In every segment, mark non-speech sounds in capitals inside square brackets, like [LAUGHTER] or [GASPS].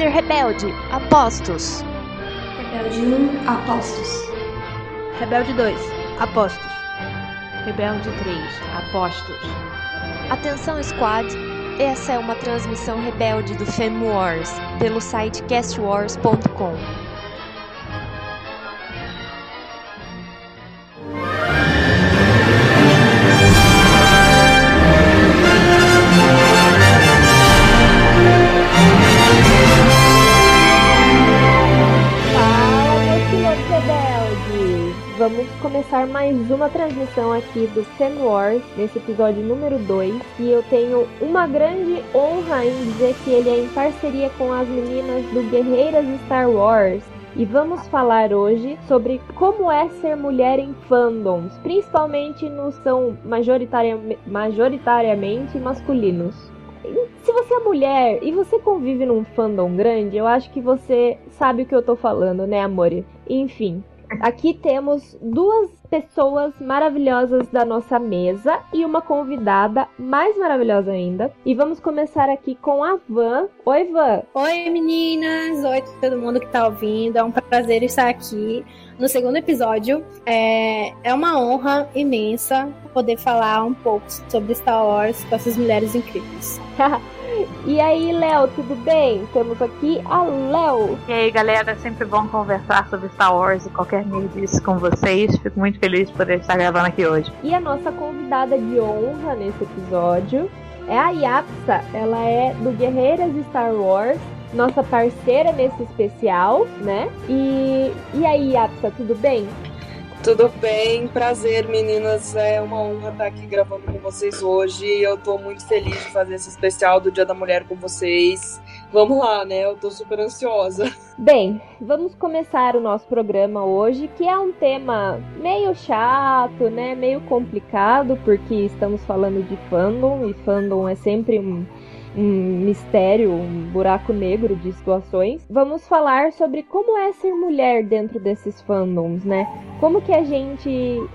Líder rebelde, apostos. Rebelde 1, apostos. Rebelde 2, apostos. Rebelde 3, apostos. Atenção, squad. Essa é uma transmissão rebelde do Fem Wars pelo site castwars.com. começar mais uma transmissão aqui do Fan Wars, nesse episódio número 2. E eu tenho uma grande honra em dizer que ele é em parceria com as meninas do Guerreiras Star Wars. E vamos falar hoje sobre como é ser mulher em fandoms, principalmente nos são majoritariamente, majoritariamente masculinos. Se você é mulher e você convive num fandom grande, eu acho que você sabe o que eu tô falando, né, amore? Enfim, aqui temos duas pessoas maravilhosas da nossa mesa e uma convidada mais maravilhosa ainda. E vamos começar aqui com a Van. Oi, Van. Oi meninas, oi todo mundo que tá ouvindo, é um prazer estar aqui no segundo episódio. É, é uma honra imensa poder falar um pouco sobre Star Wars com essas mulheres incríveis. [LAUGHS] e aí, Léo, tudo bem? Temos aqui a Léo. E aí, galera, é sempre bom conversar sobre Star Wars e qualquer nerdice com vocês. Fico muito feliz de poder estar gravando aqui hoje. E a nossa convidada de honra nesse episódio é a Yapsa. Ela é do Guerreiras Star Wars, nossa parceira nesse especial, né? E, e aí, Yapsa, tudo bem? Tudo bem, prazer meninas, é uma honra estar aqui gravando com vocês hoje. Eu tô muito feliz de fazer esse especial do Dia da Mulher com vocês. Vamos lá, né? Eu tô super ansiosa. Bem, vamos começar o nosso programa hoje, que é um tema meio chato, né? Meio complicado, porque estamos falando de fandom e fandom é sempre um, um mistério, um buraco negro de situações. Vamos falar sobre como é ser mulher dentro desses fandoms, né? Como que a gente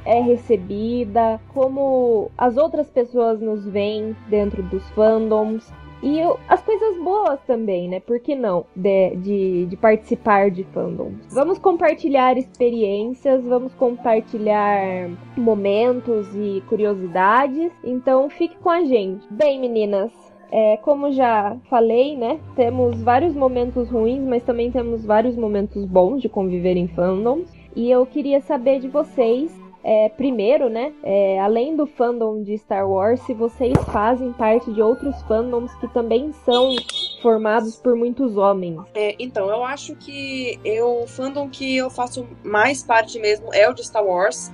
é recebida, como as outras pessoas nos veem dentro dos fandoms. E as coisas boas também, né? Por que não? De, de, de, participar de fandoms. Vamos compartilhar experiências, vamos compartilhar momentos e curiosidades. Então fique com a gente. Bem, meninas, é, como já falei, né? Temos vários momentos ruins, mas também temos vários momentos bons de conviver em fandoms. E eu queria saber de vocês, é, primeiro, né? É, além do fandom de Star Wars, se vocês fazem parte de outros fandoms que também são formados por muitos homens. É, então, eu acho que eu, o fandom que eu faço mais parte mesmo é o de Star Wars.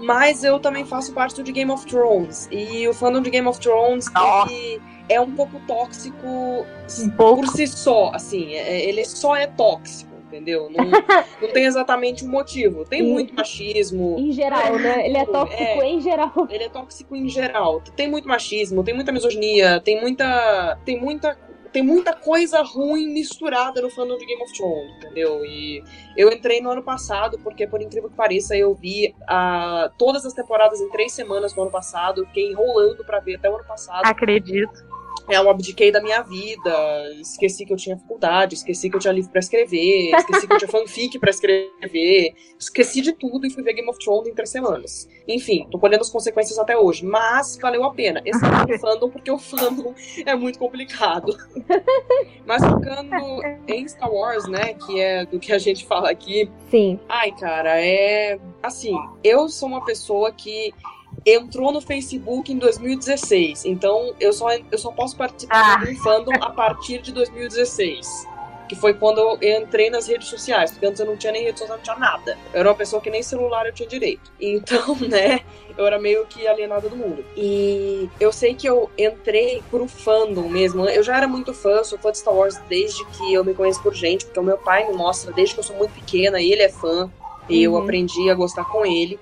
Mas eu também faço parte do de Game of Thrones. E o fandom de Game of Thrones, ele é um pouco tóxico um pouco. por si só, assim, ele só é tóxico. Entendeu? Não, [LAUGHS] não tem exatamente um motivo. Tem muito machismo. Em geral, né? Ele é tóxico É. em geral. Ele é tóxico em geral. Tem muito machismo, tem muita misoginia, tem muita. Tem muita. Tem muita coisa ruim misturada no fandom de Game of Thrones, entendeu? E eu entrei no ano passado, porque, por incrível que pareça, eu vi ah, todas as temporadas em três semanas no ano passado. Fiquei enrolando pra ver até o ano passado. Acredito. É, eu abdiquei da minha vida, esqueci que eu tinha faculdade, esqueci que eu tinha livro pra escrever, esqueci que eu tinha fanfic pra escrever, esqueci de tudo e fui ver Game of Thrones em três semanas. Enfim, tô colhendo as consequências até hoje, mas valeu a pena. Esse [LAUGHS] é o fandom, porque o fandom é muito complicado. [LAUGHS] mas focando em Star Wars, né, que é do que a gente fala aqui, Sim. Ai, cara, é. Assim, eu sou uma pessoa que entrou no Facebook em 2016. Então eu só, eu só posso participar Ah. de um fandom a partir de 2016. Que foi quando eu entrei nas redes sociais. Porque antes eu não tinha nem rede social, não tinha nada. Eu era uma pessoa que nem celular eu tinha direito. Então, [LAUGHS] né, eu era meio que alienada do mundo. E eu sei que eu entrei por fandom mesmo. Eu já era muito fã, sou fã de Star Wars desde que eu me conheço por gente. Porque o meu pai me mostra desde que eu sou muito pequena e ele é fã. E eu Uhum. aprendi a gostar com ele.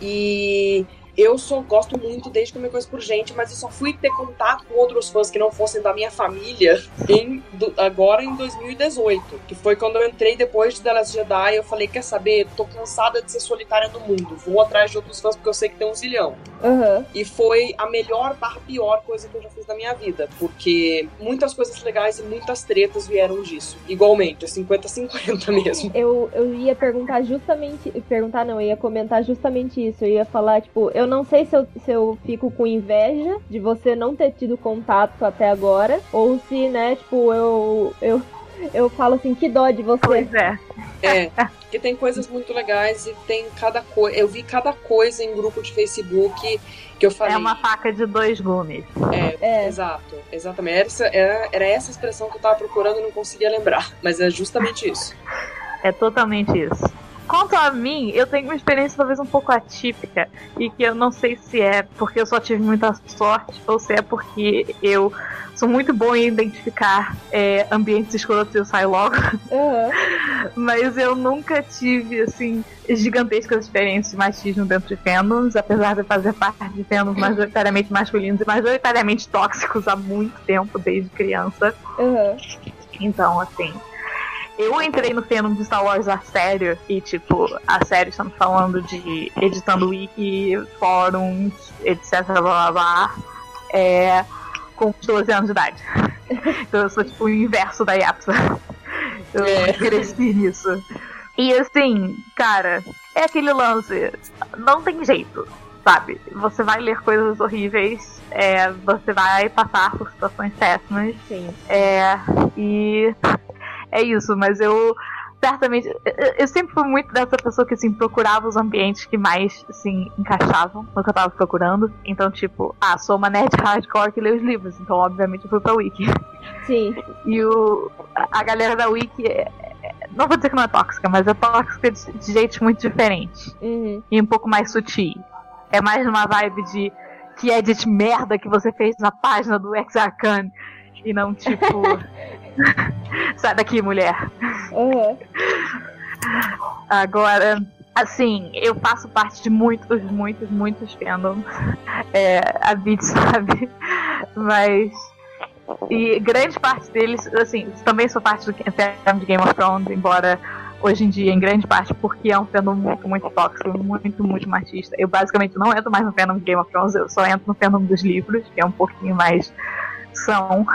E eu só gosto muito desde que eu me conheço por gente, mas eu só fui ter contato com outros fãs que não fossem da minha família em, do, agora em 2018, que foi quando eu entrei depois de The Last Jedi. Eu falei: quer saber? Tô cansada de ser solitária no mundo, vou atrás de outros fãs porque eu sei que tem um zilhão. Uhum. E foi a melhor barra pior coisa que eu já fiz na minha vida, porque muitas coisas legais e muitas tretas vieram disso. Igualmente, é 50-50 [LAUGHS] mesmo. Eu, eu ia perguntar justamente. Perguntar não, eu ia comentar justamente isso. Eu ia falar, tipo, eu não sei se eu, se eu fico com inveja de você não ter tido contato até agora, ou se, né, tipo, eu. eu eu falo assim, que dó de você. Pois é. É, porque tem coisas muito legais e tem cada coisa. Eu vi cada coisa em grupo de Facebook que eu falei. É uma faca de dois gumes. É, É. exato, exatamente. Era essa, era, era essa expressão que eu tava procurando e não conseguia lembrar. Mas é justamente isso. É totalmente isso. Quanto a mim, eu tenho uma experiência talvez um pouco atípica e que eu não sei se é porque eu só tive muita sorte ou se é porque eu sou muito bom em identificar é, ambientes escrotos e eu saio logo. Aham. [LAUGHS] Mas eu nunca tive, assim, gigantescas experiências de machismo dentro de fandoms, apesar de fazer parte de fandoms majoritariamente masculinos e majoritariamente tóxicos há muito tempo, desde criança. Aham. Então, assim, eu entrei no fandom de Star Wars a sério, e tipo, a sério estamos falando de editando wiki, fóruns, etc, blá blá blá, é, com 12 anos de idade. [LAUGHS] Então eu sou tipo o inverso da Yapsa. Eu É. cresci nisso. E assim, cara, é aquele lance, não tem jeito. Sabe, você vai ler coisas horríveis, é, você vai passar por situações péssimas, Sim. é, e é isso, mas eu certamente. eu- Eu sempre fui muito dessa pessoa que assim, procurava os ambientes que mais assim, encaixavam no que eu tava procurando. Então, tipo, ah, sou uma nerd [LAUGHS] hardcore que lê os livros, então obviamente eu fui pra Wiki. Sim. E o, a galera da Wiki é- é- não vou dizer que não é tóxica, mas é tóxica de, de jeitos muito diferentes Uhum. e um pouco mais sutil. É mais uma vibe de que edit merda que você fez na página do Ex-Arcane e não tipo. [LAUGHS] [LAUGHS] Sai daqui, mulher. Aham. Agora, assim, eu faço parte de muitos, muitos, muitos fandoms. É, a Beat [LAUGHS] sabe. Mas. E grande parte deles, assim, também sou parte do fandom de Game of Thrones, embora hoje em dia, em grande parte, porque é um fandom muito, muito tóxico, muito, muito machista. Eu basicamente não entro mais no fandom de Game of Thrones, eu só entro no fandom dos livros, que é um pouquinho mais são.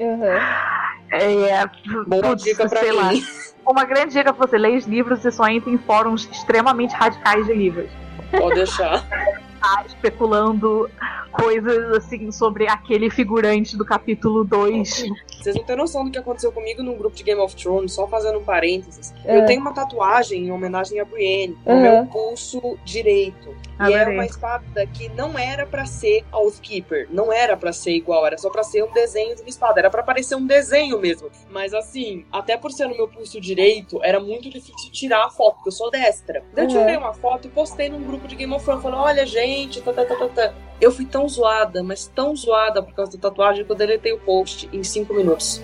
Aham. É, Boa putz, dica pra sei lá. mim. Uma grande dica pra você ler os livros e só entra em fóruns extremamente radicais de livros. Pode deixar. [LAUGHS] Tá especulando coisas assim sobre aquele figurante do capítulo 2. Vocês não têm noção do que aconteceu comigo num grupo de Game of Thrones, só fazendo um parênteses. É. Eu tenho uma tatuagem em homenagem a Brienne no Uhum. meu pulso direito. E era Adorei. uma espada que não era pra ser Oathkeeper, não era pra ser igual, era só pra ser um desenho de uma espada, era pra parecer um desenho mesmo. Mas assim, até por ser no meu pulso direito, era muito difícil tirar a foto, porque eu sou destra. Daí eu Uhum. tirei uma foto e postei num grupo de Game of Thrones, falando: olha, gente, tá, tá, tá, tá, tá. Eu fui tão zoada, mas tão zoada por causa da tatuagem que eu deletei o post em 5 minutos.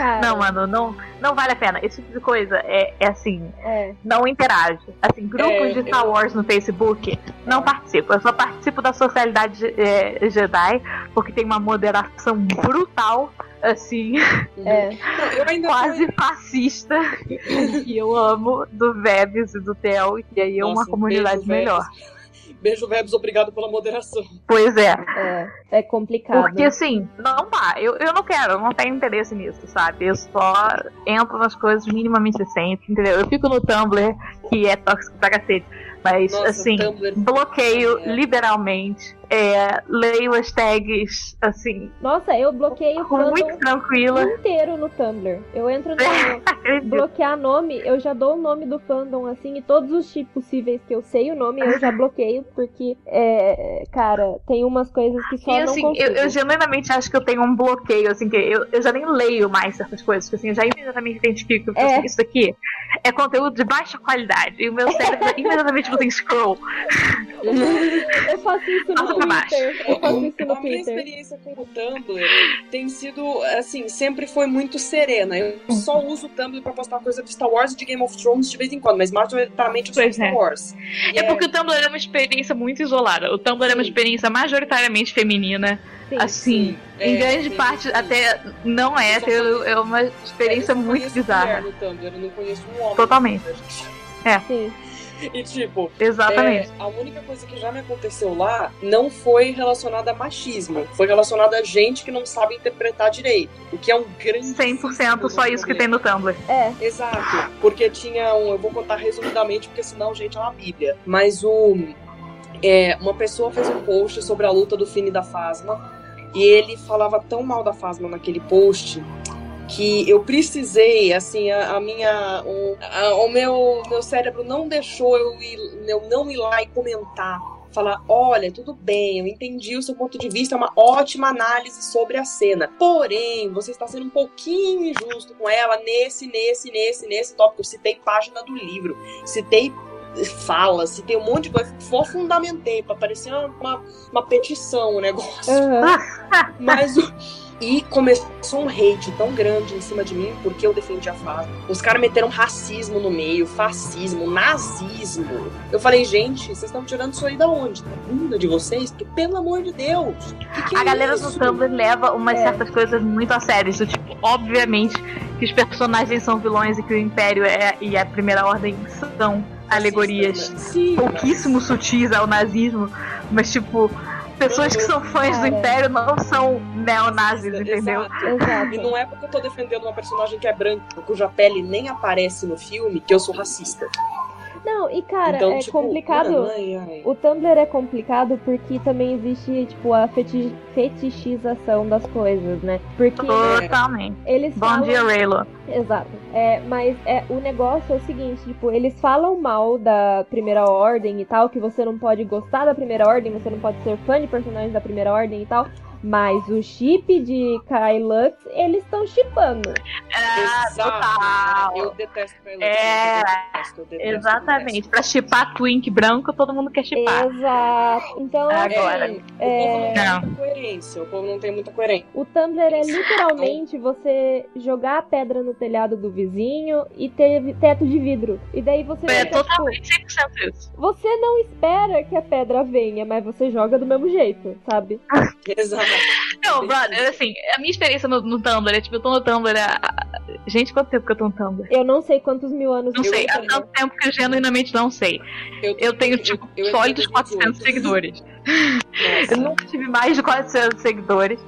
Cara. Não, mano, não, não vale a pena. Esse tipo de coisa é, é assim, É. não interage. Assim, grupos É, de Star eu- Wars no Facebook, não participo. Eu só participo da socialidade é, Jedi, porque tem uma moderação brutal, assim, [LAUGHS] É. Não, eu ainda quase fascista, que [LAUGHS] eu amo, do Vebs e do Theo, e aí é uma comunidade melhor. Vebs. Beijo, Vebs, obrigado pela moderação. Pois é. É. É complicado. Porque assim, não dá. Eu, eu não quero, eu não tenho interesse nisso, sabe? Eu só entro nas coisas minimamente decentes, entendeu? Eu fico no Tumblr, que é tóxico pra cacete. Mas Nossa, assim, Tumblr. bloqueio É. liberalmente. É, leio as tags, assim, Nossa, eu bloqueio o muito tranquila. inteiro no Tumblr. Eu entro no [LAUGHS] bloquear nome, eu já dou o nome do fandom, assim, e todos os tipos possíveis que eu sei o nome, eu já bloqueio, porque, é, cara, tem umas coisas que só E não assim, consigo. eu, eu genuinamente acho que eu tenho um bloqueio, assim, que eu, eu já nem leio mais certas coisas, porque assim, eu já imediatamente identifico que É. assim, isso aqui é conteúdo de baixa qualidade. E o meu cérebro [LAUGHS] imediatamente você scroll. Eu faço isso [LAUGHS] no pra baixo. Twitter. Eu faço isso no A minha experiência com o Tumblr tem sido, assim, sempre foi muito serena. Eu só uso o Tumblr pra postar coisa de Star Wars e de Game of Thrones de vez em quando, mas majoritariamente Pois Star é. Wars. E É porque o Tumblr é uma experiência muito isolada. O Tumblr é uma Sim. experiência majoritariamente feminina. Sim. Assim, em é, grande parte isso. até não é Eu é uma experiência eu muito bizarra. Tumblr, eu não conheço um homem. Totalmente. Sim. [LAUGHS] E tipo, Exatamente. É, a única coisa que já me aconteceu lá não foi relacionada a machismo, foi relacionada a gente que não sabe interpretar direito, o que é um grande 100% só isso que tem no Tumblr. É. Exato, porque tinha um, eu vou contar resumidamente porque senão gente é uma bíblia, mas o é, uma pessoa fez um post sobre a luta do Finn e da Fasma e ele falava tão mal da Fasma naquele post que eu precisei, assim, a, a minha. O, a- o meu, meu cérebro não deixou eu, ir, eu não ir lá e comentar. Falar, olha, tudo bem, eu entendi o seu ponto de vista, é uma ótima análise sobre a cena. Porém, você está sendo um pouquinho injusto com ela nesse, nesse, nesse, nesse tópico. Eu citei página do livro, citei fala, citei um monte de coisa, só fundamentei pra parecer uma, uma, uma petição o negócio. Aham. [LAUGHS] Mas o. E começou um hate tão grande em cima de mim porque eu defendi a Fasma. Os caras meteram racismo no meio, fascismo, nazismo. Eu falei, gente, vocês estão tirando isso aí da onde? Da bunda de vocês? Porque, pelo amor de Deus. que que A é galera isso? do Tumblr leva umas É. certas coisas muito a sério. Isso, tipo, obviamente que os personagens são vilões e que o Império é, e a Primeira Ordem são alegorias Sim, pouquíssimo sutis ao nazismo, mas tipo, pessoas que são fãs do. Império não são neonazis, entendeu? Exato. Exato. E não é porque eu tô defendendo uma personagem que é branca, cuja pele nem aparece no filme, que eu sou racista. Não, e cara, então, é tipo, complicado. mano, ai, ai. O Tumblr é complicado porque também existe, tipo, a feti- fetichização das coisas, né? Porque Totalmente. eles Bom falam... dia, Raylo. Exato. É, mas é, o negócio é o seguinte, tipo, eles falam mal da Primeira Ordem e tal, que você não pode gostar da Primeira Ordem, você não pode ser fã de personagens da Primeira Ordem e tal. Mas o chip de Kai Lux, eles estão chipando. Exato. total. Eu detesto Kylo É, eu detesto, eu detesto, Exatamente. Pra chipar Twink branco, todo mundo quer chipar. Exato. Então, É, assim, agora. É, o povo não tem muita coerência. O povo não tem muita coerência. o Tumblr é literalmente você jogar a pedra no telhado do vizinho e ter teto de vidro. E daí você É fica, tipo, totalmente 100% isso. você não espera que a pedra venha, mas você joga do mesmo jeito, sabe? [LAUGHS] [LAUGHS] Exato. [LAUGHS] Não, brother, assim, a minha experiência no, no Tumblr é tipo, eu tô no Tumblr há. Gente, quanto tempo que eu tô no Tumblr? Eu não sei quantos mil anos Não eu sei, há tanto tempo que eu genuinamente não sei. Eu tenho, tipo, eu entrei sólidos em 400 2018. seguidores. Nossa. Eu nunca tive mais de 400 seguidores.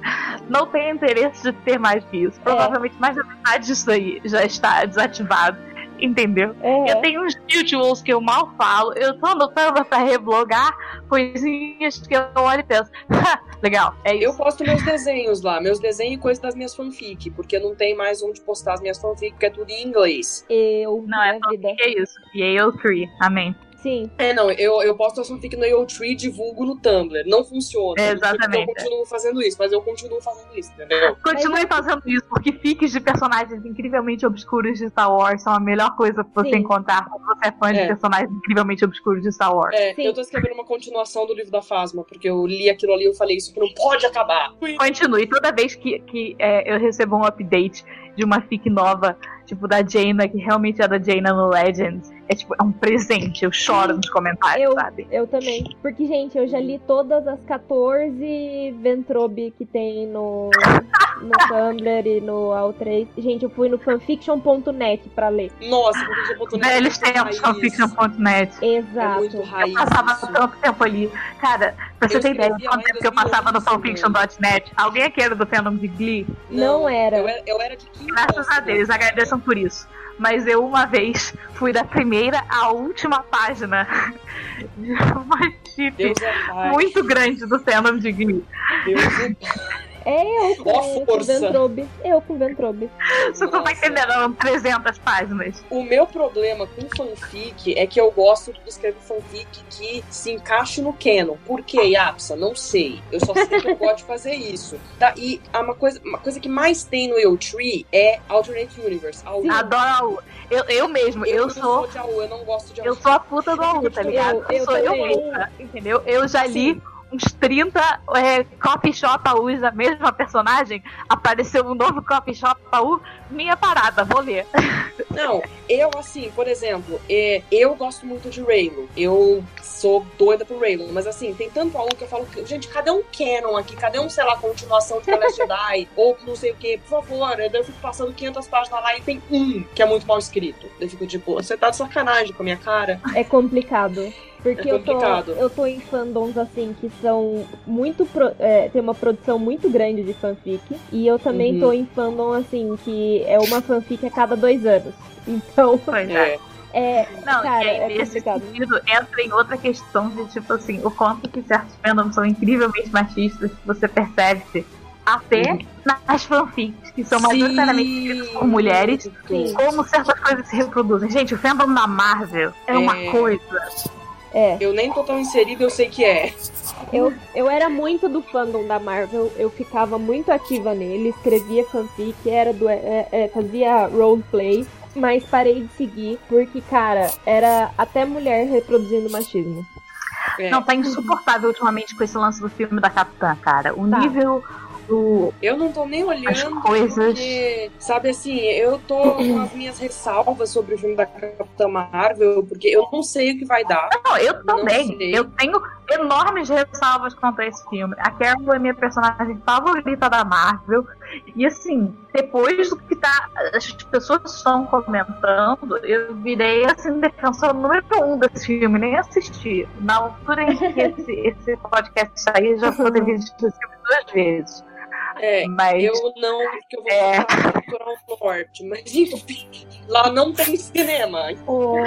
Não tenho interesse de ter mais que isso. Provavelmente mais da metade disso aí já está desativado. Entendeu? É. Eu tenho uns visuals que eu mal falo. Eu tô no Tumblr pra reblogar coisinhas que eu olho e penso. [LAUGHS] "Ha, Legal, é isso. Eu posto meus desenhos lá, meus desenhos e coisas das minhas fanfic, porque não tem mais onde postar as minhas fanfic, porque é tudo em inglês. Eu, Não, é vida. É isso. Yale 3. Amém. Sim. É, não, eu, eu posto as fanfic no AO3 e divulgo no Tumblr. Não funciona. É, exatamente. Eu continuo fazendo isso, mas eu continuo fazendo isso, entendeu? Continue fazendo isso, porque fiques de personagens incrivelmente obscuros de Star Wars são a melhor coisa pra você Sim. encontrar quando você é fã de É. personagens incrivelmente obscuros de Star Wars. É, Sim. eu tô escrevendo uma continuação do livro da Fasma, porque eu li aquilo ali e eu falei, isso que não pode acabar. Continue. Toda vez que, que é, eu recebo um update de uma fic nova, tipo da Jaina, que realmente é da Jaina no Legends, é tipo, é um presente. Eu choro nos comentários, Eu, sabe? eu também. Porque, gente, eu já li todas as 14 Ventrobe que tem no, no [LAUGHS] Tumblr e no All3. Gente, eu fui no fanfiction.net pra ler. Nossa, eu botou Velhos tempos, fanfiction.net. É Exato. muito raiz. Passava isso. tanto tempo ali. Cara, pra você Eu ter ideia de escrevia quanto tempo que eu passava no 2011, fanfiction.net, alguém aqui era do fandom de Glee? Não era. Eu era, eu era de. Graças a Deus, agradeçam por isso. Mas eu, uma vez, fui da primeira à última página de [LAUGHS] uma chip é muito grande do fandom de Glee. Deus. É eu com, Ó, com. Ventrobe. Eu com Ventrobe. Você não tá entendendo, eram 300 páginas. O meu problema com fanfic é que eu gosto de escrever fanfic que se encaixe no canon. Por quê, Yapsa? Não sei. Eu só sei que eu gosto de fazer isso. Tá? E a- uma coisa, uma coisa que mais tem no EU3 é Alternate Universe. AU. Adoro a U. Eu, eu mesmo, eu, não sou. de AU, eu não gosto de AU. Eu sou a puta do AU, tá ligado? Eu- eu sou eu mesma, entendeu? Eu já li uns 30 é, coffee shop AUs da mesma personagem, apareceu um novo coffee shop AU, minha parada, vou ler. [LAUGHS] Não, eu assim, por exemplo, é, eu gosto muito de Raylo. Eu sou doida por Raylo, mas assim, tem tanto AU que eu falo, gente, cadê um canon aqui? Cadê um, sei lá, continuação de The Last [LAUGHS] Jedi? ou não sei o que, por favor. Eu fico passando 500 páginas lá e tem um que é muito mal escrito. Eu fico tipo, você tá de sacanagem com a minha cara. É complicado. Porque É eu, tô, eu tô em fandoms assim que são muito. pro- é, tem uma produção muito grande de fanfic. E eu também Uhum. tô em fandom assim que é uma fanfic a cada dois anos. [LAUGHS] Então, Pois é. É. é. Não, Cara, e aí, é nesse complicado. sentido, entra em outra questão de, tipo assim, o quanto que certos fandoms são incrivelmente machistas, que você percebe até nas fanfics, que são majoritariamente escritas por mulheres, Sim. como certas coisas se reproduzem. Gente, o fandom da Marvel é, uma É. coisa. É. Eu nem tô tão inserido, eu sei que é. Eu, eu era muito do fandom da Marvel, eu ficava muito ativa nele, escrevia fanfic, era do, é, é, fazia roleplay, mas parei de seguir porque, cara, era até mulher reproduzindo machismo. É. Não, tá insuportável ultimamente com esse lance do filme da Capitã, cara. O Tá. nível do. Eu não tô nem olhando As coisas. porque, sabe assim, eu tô com as minhas ressalvas sobre o filme da Capitã Marvel, porque eu não sei o que vai dar. Não, eu também. Eu tenho enormes ressalvas quanto a esse filme. A Carol é minha personagem favorita da Marvel. E assim, depois do que tá, as pessoas estão comentando, eu virei assim, defensora número um desse filme, nem assisti. Na altura em que [LAUGHS] esse, esse podcast sair, já ter [LAUGHS] visto esse filme duas vezes. É, Mas eu não, porque eu vou É. no Litoral Norte, mas enfim, lá não tem cinema. O,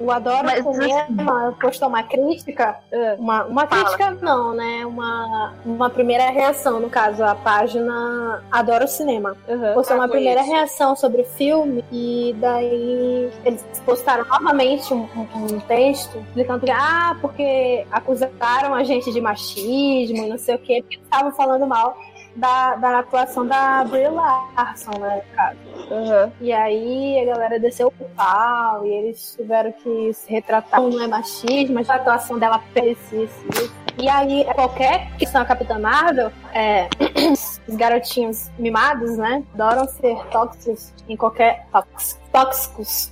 o Adoro Mas, Cinema postou uma crítica. Ah, Uma, uma Fala. crítica não, né? Uma, uma primeira reação, no caso, a página Adoro Cinema. aham. Postou Ah, uma primeira conheço. reação sobre o filme e daí eles postaram novamente um, um- um texto explicando que, ah, porque acusaram a gente de machismo e não sei o quê, porque eles estavam falando mal da, da atuação da Brie Larson, né, caso. aham. E aí a galera desceu o pau e eles tiveram que se retratar. Não é machismo, mas a atuação dela parecia isso. E aí, qualquer questão a Capitã Marvel, é, [CLEARS THROAT] os garotinhos mimados, né? Adoram ser tóxicos em qualquer. tóx- tóxicos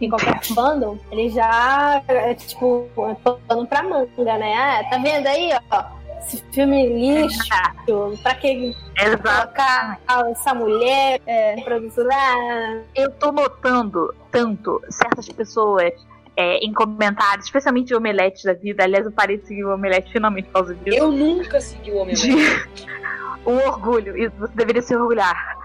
em qualquer fandom, eles já, é, tipo, é pano pra manga, né? Ah, tá vendo aí, ó? Esse filme lixo, [LAUGHS] pra que Exato. colocar essa mulher é, produtora? Ah, Eu tô notando tanto certas pessoas é, em comentários, especialmente de omeletes da vida. Aliás, eu parei de seguir o omelete finalmente por causa disso. Eu nunca segui o homem De... [LAUGHS] um orgulho, e você deveria se orgulhar.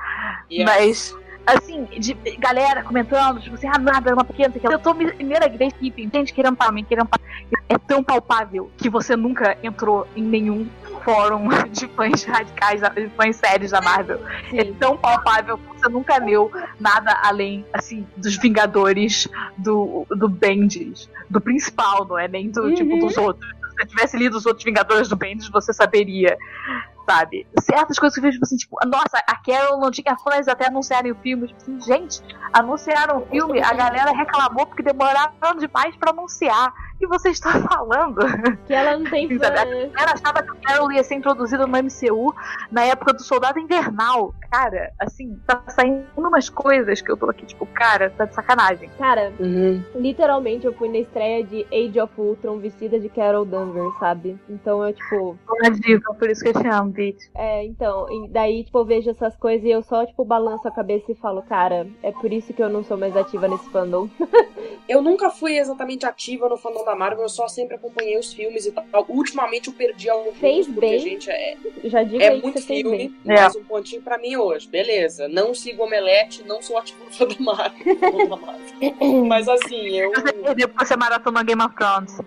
Mas, assim, de galera comentando, tipo assim, ah, nada, é uma pequena, sei que. Eu tô me primeira vez que gente querendo para mim, querendo pra... É tão palpável que você nunca entrou em nenhum fórum [LAUGHS] de fãs radicais, de fãs sérios da Marvel. É Sim. tão palpável que você nunca leu nada além, assim, dos Vingadores, do, do Bendis, do principal, não é nem do, Uhum. tipo, dos outros. Se você tivesse lido os outros Vingadores do Bendis, você saberia, sabe? Certas coisas que eu vejo, tipo assim, tipo, nossa, a Carol não tinha fãs até anunciarem o filme. Tipo assim, gente, anunciaram o filme, a galera reclamou porque demoraram demais pra anunciar. E você está [LAUGHS] falando? Que ela não tem fã, Sabe, né? A galera achava que a Carol ia ser introduzida no MCU na época do Soldado Invernal. Cara, assim, tá saindo umas coisas que eu tô aqui, tipo, cara, tá de sacanagem. Cara, Uhum. literalmente eu fui na estreia de Age of Ultron vestida de Carol Danvers, sabe? Então eu, tipo, Tô na diva, por isso que eu te amo, É, então, daí, tipo, eu vejo essas coisas e eu só, tipo, balanço a cabeça e falo, cara, é por isso que eu não sou mais ativa nesse fandom. [LAUGHS] Eu nunca fui exatamente ativa no fandom da Marvel, eu só sempre acompanhei os filmes e tal. Ultimamente eu perdi alguns, Fez porque, bem. gente, é, Já digo é aí que muito filme, bem. mas um pontinho pra mim hoje. Beleza, não sigo Omelete, não sou ativo no fã da Marvel. [LAUGHS] mas assim, eu... Porque você maratonou Game of Thrones.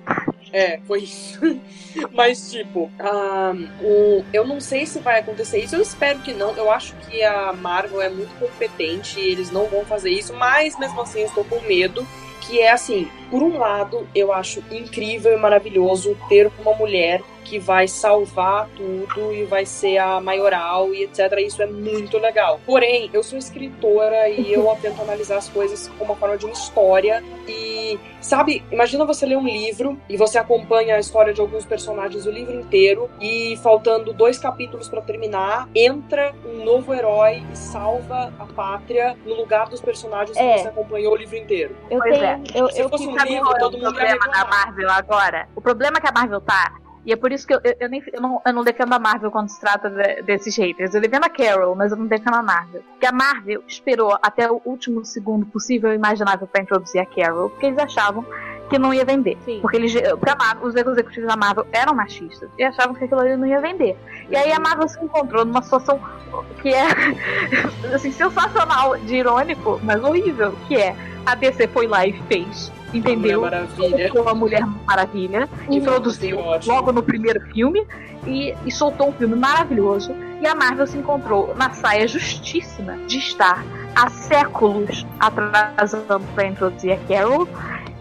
É, foi isso. [LAUGHS] Mas, tipo, ah, o, eu não sei se vai acontecer isso. Eu espero que não. Eu acho que a Marvel é muito competente e eles não vão fazer isso. Mas, mesmo assim, eu estou com medo. Que é assim, por um lado, eu acho incrível e maravilhoso ter uma mulher que vai salvar tudo e vai ser a maioral e etc. Isso é muito legal. Porém, eu sou escritora e [LAUGHS] eu tento analisar as coisas como uma forma de uma história. E sabe, imagina você ler um livro e você acompanha a história de alguns personagens o livro inteiro e faltando dois capítulos para terminar, entra um novo herói e salva a pátria no lugar dos personagens É. que você acompanhou o livro inteiro. Eu Pois tenho. é. Eu, Se eu fosse um livro, é o todo mundo ia problema da. Marvel agora? O problema que a Marvel tá. E é por isso que eu, eu, eu nem, eu, não, eu não defendo a Marvel quando se trata de- desses haters. Eu defendo a Carol, mas eu não defendo a Marvel. Porque a Marvel esperou até o último segundo possível e imaginável pra introduzir a Carol, porque eles achavam que não ia vender. Sim. Porque eles, porque a Marvel, os executivos da Marvel eram machistas e achavam que aquilo ali não ia vender. E aí a Marvel se encontrou numa situação que é [LAUGHS] assim, sensacional, de irônico, mas horrível, que é a DC foi lá e fez. Entendeu? Colocou a Mulher Maravilha, introduziu Sim, ótimo. logo no primeiro filme e, e soltou um filme maravilhoso. E a Marvel se encontrou na saia justíssima de estar há séculos atrasando para introduzir a Carol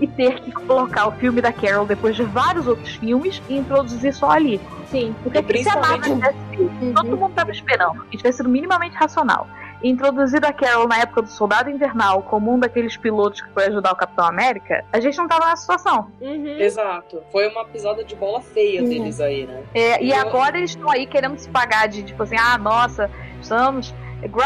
e ter que colocar o filme da Carol depois de vários outros filmes e introduzir só ali. Sim. Porque E se a Marvel tivesse feito, todo mundo tava esperando, e tivesse sido minimamente racional. E introduzido a Carol na época do Soldado Invernal como um daqueles pilotos que foi ajudar o Capitão América, a gente não tava na situação. Uhum. Exato. Foi uma pisada de bola feia Uhum. deles aí, né? É, e Eu- agora eles estão aí querendo se pagar de tipo assim, ah, nossa, estamos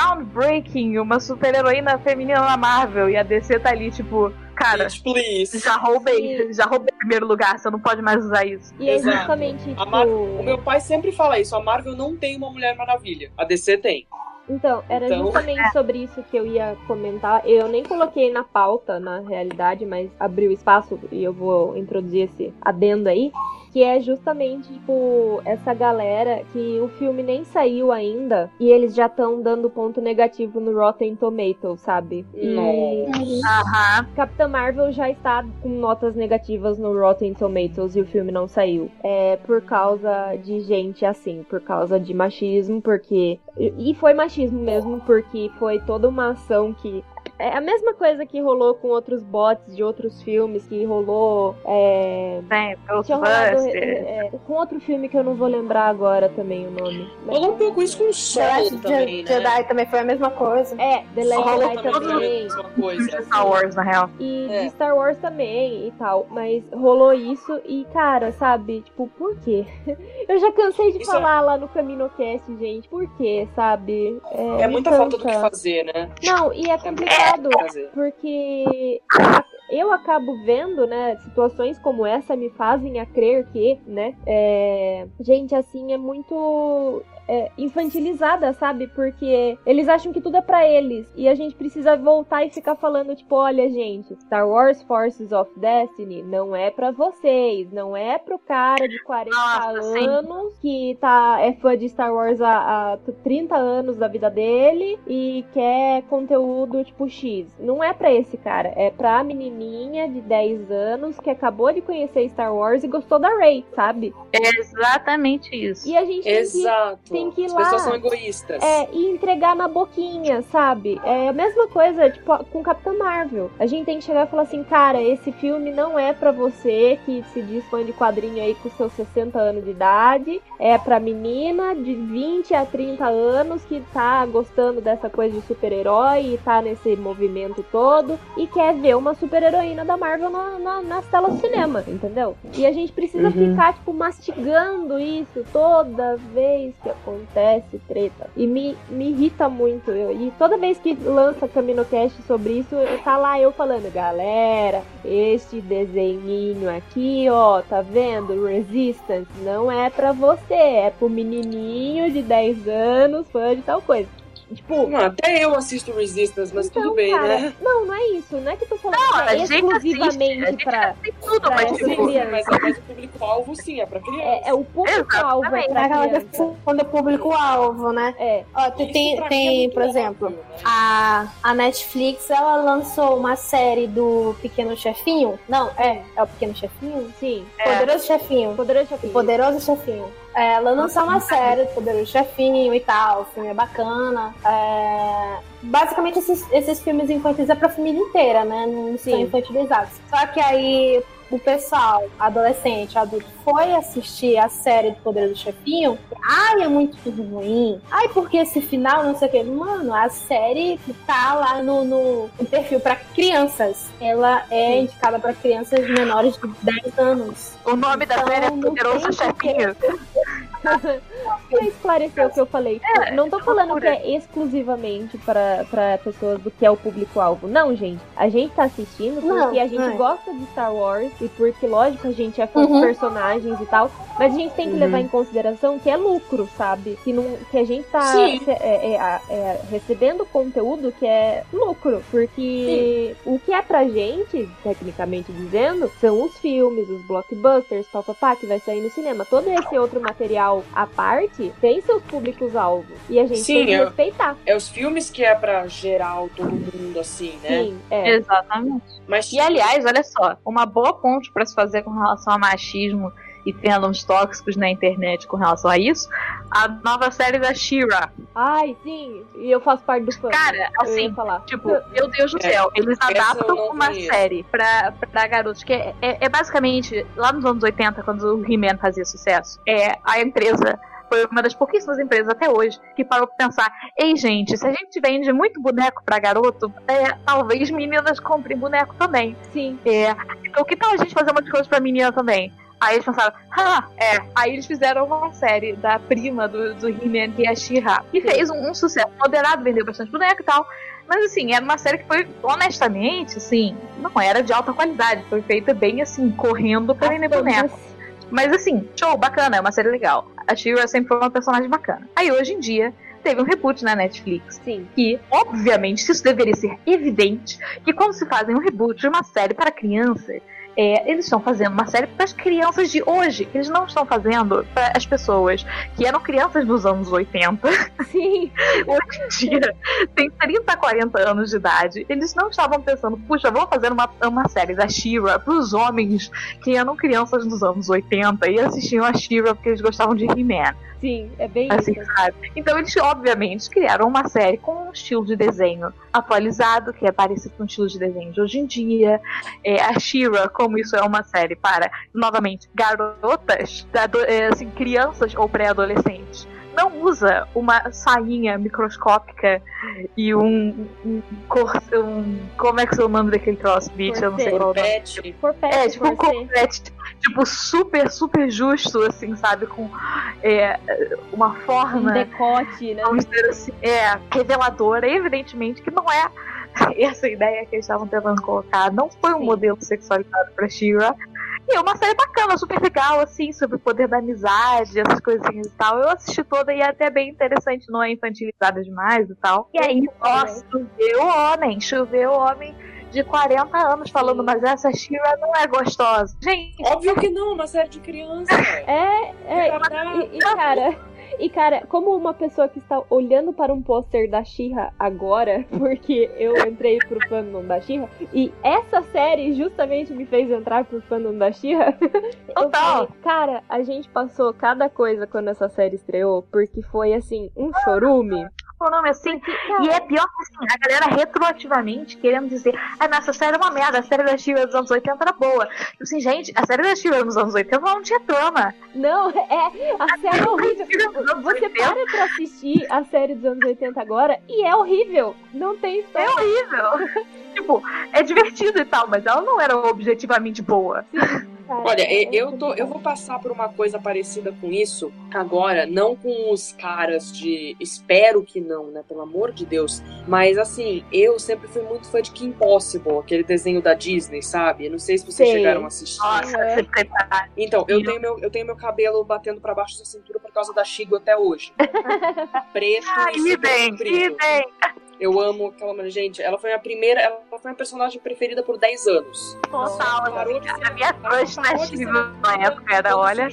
groundbreaking, uma super-heroína feminina na Marvel. E a DC tá ali, tipo, cara, Bitch, please. já roubei, já roubei o primeiro lugar, você não pode mais usar isso. E é Exato. justamente, tipo. Mar- O meu pai sempre fala isso. A Marvel não tem uma Mulher Maravilha. A DC tem. Então, era Então- justamente sobre isso que eu ia comentar. Eu nem coloquei na pauta, na realidade, mas abriu espaço e eu vou introduzir esse adendo aí. Que é justamente, tipo, essa galera que o filme nem saiu ainda e eles já estão dando ponto negativo no Rotten Tomatoes, sabe? E Aham. Capitã Marvel já está com notas negativas no Rotten Tomatoes e o filme não saiu. É por causa de gente assim, por causa de machismo, porque. E foi machismo mesmo, porque foi toda uma ação que. É a mesma coisa que rolou com outros bots de outros filmes, que rolou. É... Tem, Tinha rolado Ghostbusters. é, com outro filme que eu não vou lembrar agora também o nome. Mas- Rolou um pouco isso com o The Solo Last também, né? Jedi também foi a mesma coisa. É, The Last Jedi também foi a também. mesma Filme coisa. Star Wars, na real. E É. de Star Wars também e tal. Mas rolou isso e, cara, sabe? Tipo, por quê? [LAUGHS] Eu já cansei de Isso falar lá no CaminoCast, gente. Por quê, sabe? É me muita falta do que fazer, né? Não, e é É complicado. Falta do que fazer. Porque eu acabo vendo, né, situações como essa me fazem a crer que, né, é, gente assim é muito é, infantilizada, sabe? Porque eles acham que tudo é pra eles e a gente precisa voltar e ficar falando tipo, olha, gente, Star Wars Forces of Destiny não é pra vocês, não é pro cara de 40 Nossa, sim. anos que tá é fã de Star Wars há, há 30 anos da vida dele e quer conteúdo tipo X. Não é pra esse cara, é pra menininha de 10 anos que acabou de conhecer Star Wars e gostou da Rey, sabe? É exatamente isso. E a gente tem que Exato. Tem que ir As lá. pessoas são egoístas. é, e entregar na boquinha, sabe? É a mesma coisa, tipo, com Capitã Marvel. A gente tem que chegar e falar assim, cara, esse filme não é pra você que se diz fã de quadrinho aí com seus 60 anos de idade. É pra menina de 20 a 30 anos que tá gostando dessa coisa de super-herói e tá nesse movimento todo e quer ver uma super-heroína da Marvel na, na, nas telas do cinema, entendeu? E a gente precisa Uhum. ficar, tipo, mastigando isso toda vez que acontece treta. E me, me irrita muito. Eu- e toda vez que lança CaminoCast sobre isso, eu- tá lá eu falando, galera, este desenhinho aqui, ó, tá vendo? Resistance não é pra você, é pro menininho de 10 anos, fã de tal coisa. Tipo, Não, até eu assisto Resistance, mas então, tudo bem, cara, né? Não, não é isso. Não é que tô falando Não, que a é gente exclusivamente assiste, pra. Tudo, pra mas tipo, Sim, criança. mas, mas o público-alvo, sim, é pra criança. É, é o público-alvo é Aquela questão do público-alvo, né? É. Ó, tem, Isso tem, é tem, muito por exemplo, óbvio, né? a, a Netflix, ela lançou uma série do Pequeno Chefinho. Não, é, é o Pequeno Chefinho? Sim. Poderoso Chefinho. Poderoso Chefinho. Poderoso Chefinho. É, ela lançou uma série do Poderoso Chefinho e tal, o filme é bacana. É, Basicamente, esses, esses filmes infantis é pra família inteira, né? Não são Sim. infantilizados. Só que aí o pessoal, adolescente, adulto, foi assistir a série do Poderoso Chefinho, ai, é muito ruim. Ai, porque esse final, não sei o que. Mano, a série tá lá no, no, no perfil pra crianças. Ela é indicada pra crianças menores de 10 anos. O nome da série é Então, Poderoso porquê. [LAUGHS] Pra esclarecer o que eu falei. Tipo, É, não tô falando que é exclusivamente pra, pra pessoas do que é o público-alvo. Não, gente. A gente tá assistindo porque Não, a gente é. gosta de Star Wars e porque, lógico, a gente é fã dos Uhum. personagens e tal. Mas a gente tem que Uhum. levar em consideração que é lucro, sabe? Que, não, que a gente tá Sim. se- é, é, é, recebendo conteúdo que é lucro. Porque o que é pra gente, tecnicamente dizendo, são os filmes, os blockbusters, papapá, que vai sair no cinema. Todo esse outro material à parte tem seus públicos-alvos. E a gente Sim, tem que eu- respeitar. É os filmes que é pra geral todo mundo, assim, né? Sim, é. Exatamente. Mas E aliás, olha só, uma boa ponte pra se fazer com relação a machismo e fandoms tóxicos na internet com relação a isso, a nova série da Shira. Ai, sim. E eu faço parte do fã. Cara, eu ia assim, falar. Tipo, meu Deus do É, céu, eles essa eu adaptam uma conheço. série pra, pra garotos, que é, é- é basicamente, lá nos anos 80, quando o He-Man fazia sucesso, é a empresa. Foi uma das pouquíssimas empresas até hoje que parou pra pensar: ei, gente, se a gente vende muito boneco pra garoto, é, talvez meninas comprem boneco também. Sim. É, então, que tal a gente fazer uma coisa pra menina também? Aí eles pensaram, ah, é. Aí eles fizeram uma série da prima do, do He-Man, que é a She-Ra, que fez um, um sucesso moderado, vendeu bastante boneco e tal. Mas assim, era uma série que foi, honestamente, assim, não era de alta qualidade. Foi feita bem assim, correndo pra vender boneco. Mas assim, show, bacana, é uma série legal. A She-Ra sempre foi uma personagem bacana. Aí hoje em dia, teve um reboot na Netflix Sim. que, obviamente, isso deveria ser evidente, que quando se fazem um reboot de uma série para crianças, é, eles estão fazendo uma série para as crianças de hoje. Eles não estão fazendo para as pessoas que eram crianças dos anos 80, Sim. [LAUGHS] hoje em dia, tem 30, 40 anos de idade. Eles não estavam pensando, puxa, vamos fazer uma, uma série da She-Ra para os homens que eram crianças dos anos 80 e assistiam a She-Ra porque eles gostavam de He-Man Sim. É bem assim, isso. sabe? Então eles, obviamente, criaram uma série com um estilo de desenho atualizado, que é parecido com o estilo de desenho de hoje em dia. É, a Shira, como isso é uma série para, novamente, garotas, é, assim, crianças ou pré-adolescentes, não usa uma sainha microscópica e um, um, cor- um- Como é que é o nome daquele troço, bitch? Eu não sei qual é o nome. Corpete. É, tipo um corpete, tipo, super, super justo, assim, sabe? Com é, uma Um forma, decote, né? vamos dizer assim, é, reveladora. Evidentemente que não é [LAUGHS] essa ideia que eles estavam tentando colocar. Não foi um Sim. modelo sexualizado pra Shira. E é uma série bacana, super legal, assim, sobre o poder da amizade, essas coisinhas e tal. Eu assisti toda e é até bem interessante, não é infantilizada demais e tal. E aí, nossa, choveu homem, choveu homem de 40 anos falando, mas essa Shira não é gostosa. Gente, Óbvio que não, uma série de criança. [LAUGHS] É, é. Retardado. E, e, cara, [LAUGHS] e cara, como uma pessoa que está olhando para um pôster da Xirra agora, [LAUGHS] porque eu entrei pro fandom da Xirra, e essa série justamente me fez entrar pro fandom da Xirra. [LAUGHS] Total. falei, cara, a gente passou cada coisa quando essa série estreou, porque foi assim, um chorume. O nome assim. E é pior que assim, a galera retroativamente querendo dizer, ah, nossa série é uma merda, a série da Shira dos anos 80 era boa. Tipo assim, gente, a série da Shira dos anos 80 não tinha trama. Não, [LAUGHS] é, a série é horrível. Anos Você 80 para pra assistir a série dos anos 80 agora e é horrível. Não tem é história. horrível. [LAUGHS] tipo, é divertido e tal, mas ela não era objetivamente boa. Olha, É eu, tô, eu vou passar por uma coisa parecida com isso agora, não com os caras de. Espero que não, né? Pelo amor de Deus. Mas assim, eu sempre fui muito fã de Kim Possible, aquele desenho da Disney, sabe? Eu não sei se vocês Sei. chegaram a assistir. Nossa, você prepara. Então, eu Sim. tenho, meu, eu tenho meu cabelo batendo pra baixo da cintura por causa da Shigo até hoje. [LAUGHS] Preto Ah, e super idem, comprido. Eu amo aquela mulher. Gente, ela foi a primeira. Ela foi minha personagem preferida por 10 anos. Total, de a minha crush na época era, olha.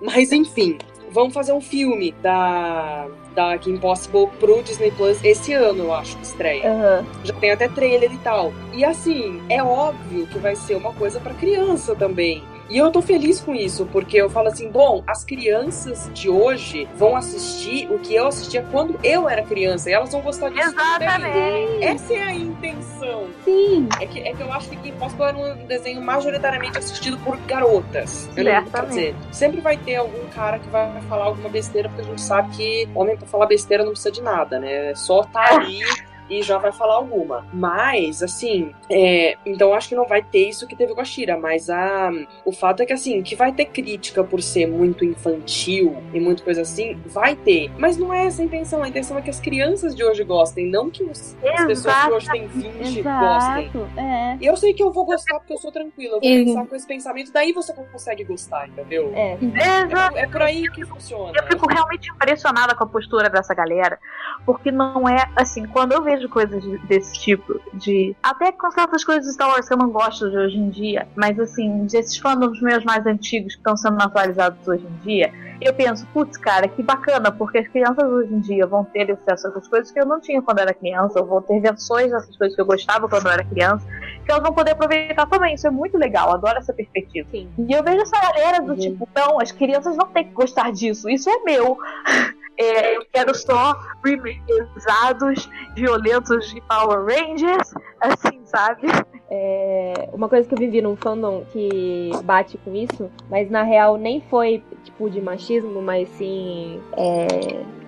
Mas enfim, vamos fazer um filme da, da Kim Possible pro Disney Plus esse ano, eu acho, que estreia. Aham. Já tem até trailer e tal. E assim, é óbvio que vai ser uma coisa pra criança também. E eu tô feliz com isso, porque eu falo assim, bom, as crianças de hoje vão assistir o que eu assistia quando eu era criança, e elas vão gostar disso Exatamente. Essa é a intenção. Sim. É que, é que eu acho que Kim Possible era um desenho majoritariamente assistido por garotas. Não- quer dizer, sempre vai ter algum cara que vai falar alguma besteira, porque a gente sabe que homem pra falar besteira não precisa de nada, né? É só tá [LAUGHS] ali e já vai falar alguma. Mas, assim, é, então eu acho que não vai ter isso que teve com a Shira, mas a, o fato é que, assim, que vai ter crítica por ser muito infantil e muito coisa assim, vai ter. Mas não é essa a intenção, a intenção é que as crianças de hoje gostem, não que os- as pessoas que hoje têm 20 gostem. Exato, é. E eu sei que eu vou gostar porque eu sou tranquila, eu vou E- pensar com esse pensamento, daí você consegue gostar, entendeu? É. Exato. É, é por aí que funciona. Eu fico realmente impressionada com a postura dessa galera, porque não é assim, quando eu vejo coisas de- desse tipo, de. Até com certas coisas de Star Wars que eu não gosto de hoje em dia, mas assim, desses fandoms meus mais antigos que estão sendo atualizados hoje em dia, eu penso, putz, cara, que bacana, porque as crianças hoje em dia vão ter acesso a essas coisas que eu não tinha quando era criança, ou vão ter versões dessas coisas que eu gostava quando eu era criança, que elas vão poder aproveitar também. Isso é muito legal, adoro essa perspectiva. Sim. E eu vejo essa galera do Uhum. tipo, não, as crianças não têm que gostar disso, isso é meu. [LAUGHS] É, eu quero só remakes violentos de Power Rangers, assim, sabe? É, uma coisa que eu vivi num fandom que bate com isso, mas na real nem foi tipo de machismo, mas sim é,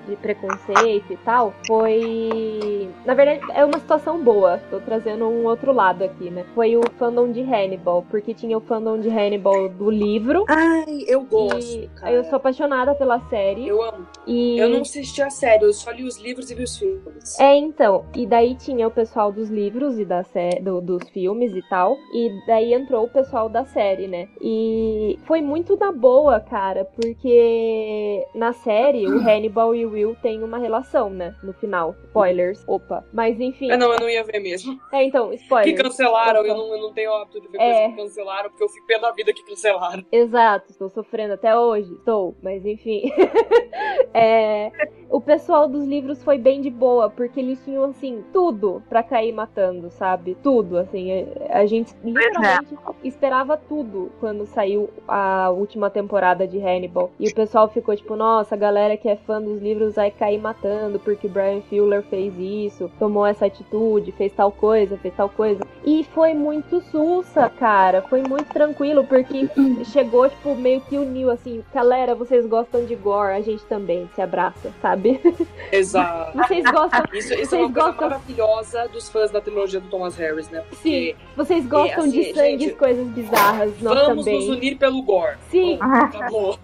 de preconceito e tal, foi. Na verdade, é uma situação boa. Tô trazendo um outro lado aqui, né? Foi o fandom de Hannibal, porque tinha o fandom de Hannibal do livro. Ai, eu gosto, cara. eu sou apaixonada pela série. Eu amo. E Eu não assisti a série, eu só li os livros e vi os filmes. É, então. E daí tinha o pessoal dos livros e da sé do- dos filmes e tal. E daí entrou o pessoal da série, né? E foi muito na boa, cara, porque na série o [GASPS] Hannibal e o Will têm uma relação, né? No final. Spoilers. Opa. Mas enfim. Ah, não, eu não ia ver mesmo. É, então, Que spoilers. cancelaram, Opa. eu não, eu não tenho hábito de ver É. coisa que cancelaram, porque eu fico pé da vida que cancelaram. Exato, estou sofrendo até hoje. Estou, mas enfim. [LAUGHS] É, o pessoal dos livros foi bem de boa, porque eles tinham, assim, tudo pra cair matando, sabe? Tudo, assim. A a gente literalmente esperava tudo quando saiu a última temporada de Hannibal. E o pessoal ficou tipo, nossa, a galera que é fã dos livros vai cair matando porque o Brian Fuller fez isso, tomou essa atitude, fez tal coisa, fez tal coisa. E foi muito sussa, cara. Foi muito tranquilo, porque [CLEARS THROAT] chegou, tipo, meio que uniu, assim, galera, vocês gostam de gore, a gente também se abraça, sabe? [LAUGHS] Exato. Vocês gostam. Isso, isso é Vocês uma coisa gostam- maravilhosa dos fãs da trilogia do Thomas Harris, né? Porque Vocês gostam assim, de sangue gente, coisas bizarras, nós vamos também. nos unir pelo gore. Sim. [LAUGHS]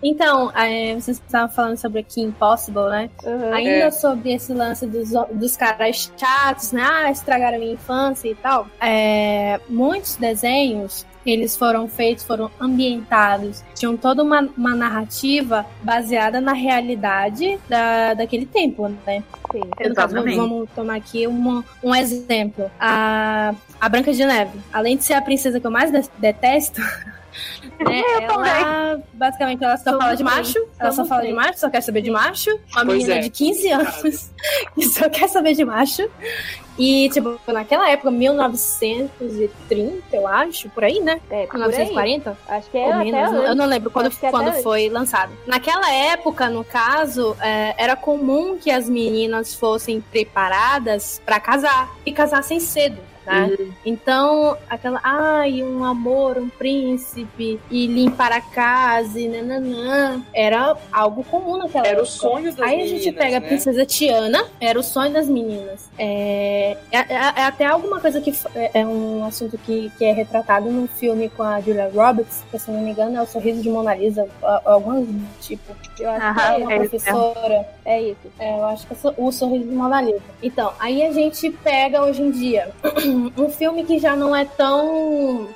Então, é, vocês estavam falando sobre aqui Impossible, né? Aham. Ainda É. sobre esse lance dos, dos caras chatos, né? Ah, estragaram a minha infância e tal. É, muitos desenhos, eles foram feitos, foram ambientados, tinham toda uma, uma narrativa baseada na realidade da, daquele tempo, né? Sim. No caso, Exatamente. vamos tomar aqui uma- um exemplo. A, a Branca de Neve, além de ser a princesa que eu mais de- detesto, [LAUGHS] né, ela basicamente ela só Somos fala de macho, ela só Somos fala de macho, só quer saber de macho. Uma Pois menina é. de 15 anos [LAUGHS] que só quer saber de macho. E, tipo, naquela época, 1930, eu acho, por aí, né? É, por aí. 1940? Acho que é Ou até menos, antes. eu não lembro quando, até quando antes. foi lançado. Naquela época, no caso, é, era comum que as meninas fossem preparadas pra casar e casassem cedo. Né? Uhum. Então, aquela, ai, um amor, um príncipe, e limpar a casa, e nananã, era algo comum naquela Era o época. sonho das Aí a meninas, gente pega a né? princesa Tiana, era o sonho das meninas. É, é, é- é até alguma coisa que é, é um assunto que, que é retratado num filme com a Julia Roberts, que se não me engano é o Sorriso de Mona Lisa, a- algum tipo. Eu acho Aham, que É é, uma é isso professora. é isso. É, eu acho que é o Sorriso de Mona Lisa. Então, aí a gente pega hoje em dia um filme que já não é tão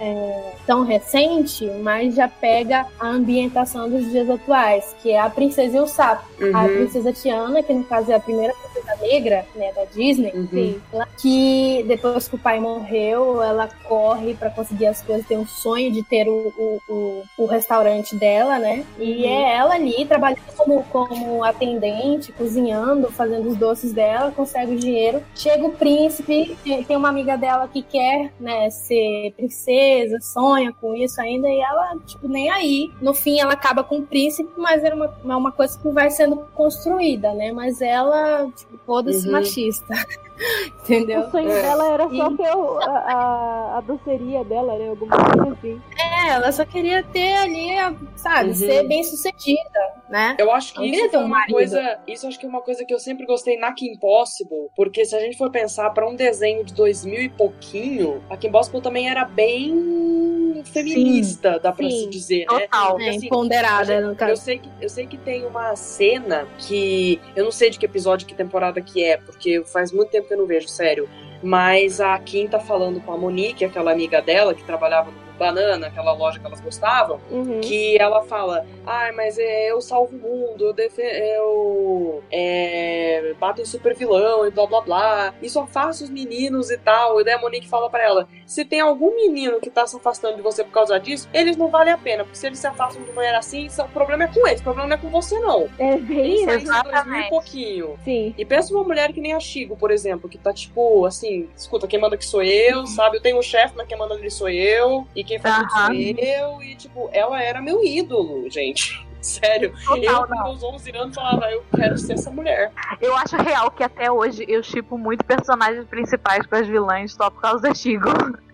é, tão recente, mas já pega a ambientação dos dias atuais, que é a Princesa e o Sapo. A Uhum. Princesa Tiana, que no caso é a primeira princesa Negra, né, da Disney, Uhum. que depois que o pai morreu, ela corre pra conseguir as coisas, tem um sonho de ter o, o, o, o restaurante dela, né? E Uhum. é ela ali trabalhando como, como atendente, cozinhando, fazendo os doces dela, consegue o dinheiro. Chega o príncipe, tem, tem uma amiga dela que quer, né, ser princesa, sonha com isso ainda, e ela, tipo, nem aí. No fim, ela acaba com o príncipe, mas era uma, é uma coisa que vai sendo construída, né? Mas ela, tipo, foda-se Uhum. machista. [LAUGHS] [LAUGHS] Entendeu? O sonho É. dela era só E- ter o- a, a, doceria dela, né? Alguma coisa assim. É, ela só queria ter ali, sabe, Uhum. ser bem sucedida, né? Eu acho que isso um uma marido. coisa. Isso acho que é uma coisa que eu sempre gostei na Kim Possible. Porque se a gente for pensar pra um desenho de 2000 e pouquinho, a Kim Possible também era bem feminista, dá pra sim, se dizer, né? Total. É, assim, empoderada, no Eu caso. sei, que, eu sei que tem uma cena que. Eu não sei de que episódio, que temporada que é, porque faz muito tempo que eu não vejo, sério. Mas a Kim tá falando com a Monique, aquela amiga dela que trabalhava no Banana, aquela loja que elas gostavam, Uhum. que ela fala: Ai, mas é, eu salvo o mundo, eu, defe- eu é, bato em super vilão e blá blá blá, e só faço os meninos e tal. E daí a Monique fala pra ela: Se tem algum menino que tá se afastando de você por causa disso, eles não valem a pena, porque se eles se afastam de maneira assim, o problema é com eles, o problema não é com você, não. É bem Isso aí isso. em 2000 e Exatamente. pouquinho. Sim. E pensa uma mulher que nem a Chigo, por exemplo, que tá tipo, assim, escuta, quem manda aqui sou eu, sabe? Eu tenho um chefe, mas quem manda ali sou eu, e quem faz tudo sou Aham. eu, e tipo, ela era meu ídolo, gente. [LAUGHS] Sério. Total, eu, com meus 11 anos, falava, eu quero ser essa mulher. Eu acho real que até hoje eu chipo muito personagens principais com as vilãs só por causa da Shigo.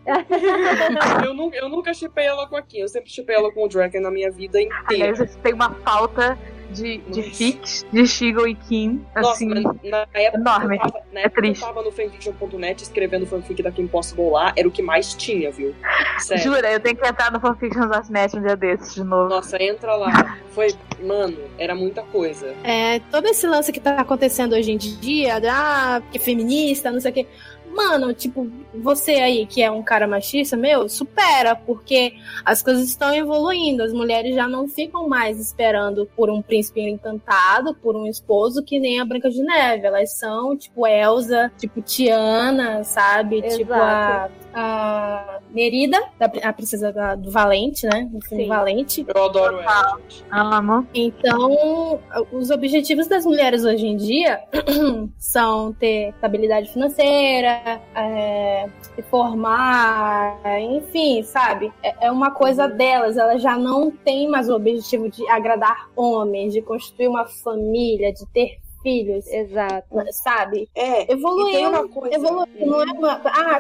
[LAUGHS] eu, nunca, eu nunca chipei ela com a Kim, eu sempre chipei ela com o Draken na minha vida Aliás, inteira. tem uma falta de, de fics de Shigo e Kim. Nossa, Assim, mas na época, enorme. eu tava, na É época que eu triste. tava no fanfiction.net escrevendo fanfic da Kim Possible lá, era o que mais tinha, viu? Sério. jura, eu tenho que entrar no fanfictions.net um dia desses de novo. Nossa, entra lá. Foi, mano, era muita coisa. É, todo esse lance que tá acontecendo hoje em dia, ah, que é feminista, não sei o quê. Mano, tipo, você aí que é um cara machista, meu, supera, porque as coisas estão evoluindo. As mulheres já não ficam mais esperando por um príncipe encantado, por um esposo que nem a Branca de Neve. Elas são, tipo, Elsa, tipo, Tiana, sabe? Tipo, a, a Merida, da- a princesa da- do Valente, né? Do filme Sim. Valente. Eu adoro ela. Amo. Então, os objetivos das mulheres hoje em dia [CLEARS THROAT] são ter estabilidade financeira, é, se formar, enfim, sabe? É, é uma coisa delas, elas já não têm mais o objetivo de agradar homens, de construir uma família, de ter filhos, Exato. sabe? É, Evoluiu, uma coisa. evoluiu. Não é uma. Ah,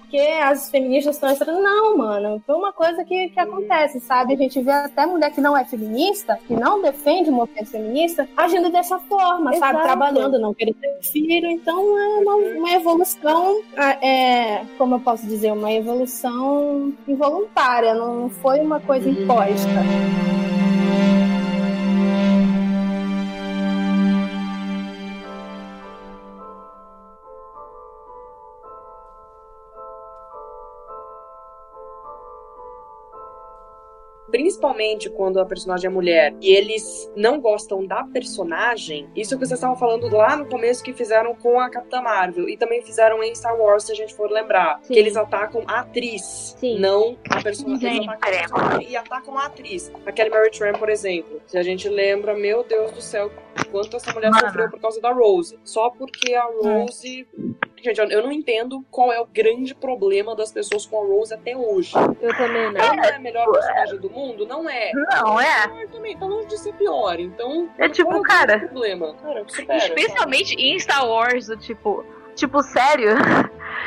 porque as feministas estão entrando. Não, mano. Foi uma coisa que, que acontece, sabe? A gente vê até mulher que não é feminista, que não defende o movimento feminista, agindo dessa forma, sabe? Exato. Trabalhando, não querendo ter filho. Então é uma, uma evolução, é, como eu posso dizer, uma evolução involuntária, não foi uma coisa imposta. Principalmente quando a personagem é mulher e eles não gostam da personagem, isso que vocês estavam falando lá no começo que fizeram com a Capitã Marvel e também fizeram em Star Wars, se a gente for lembrar. Sim. Que eles atacam a atriz, Sim. não a personagem. Eles Sim, atacam a personagem e atacam a atriz. A Kelly Mary Tran, por exemplo. Se a gente lembra, meu Deus do céu, quanto essa mulher Mano. sofreu por causa da Rose. Só porque a Rose. Gente, eu- não entendo qual é o grande problema das pessoas com a Rose até hoje. Eu também não. Ela não é a melhor personagem do mundo? Não é. Não, é. Pior também, tá longe de ser pior. Então. É tipo, o cara- problema? Cara, supera. Especialmente em Star Wars, do tipo. Tipo, sério?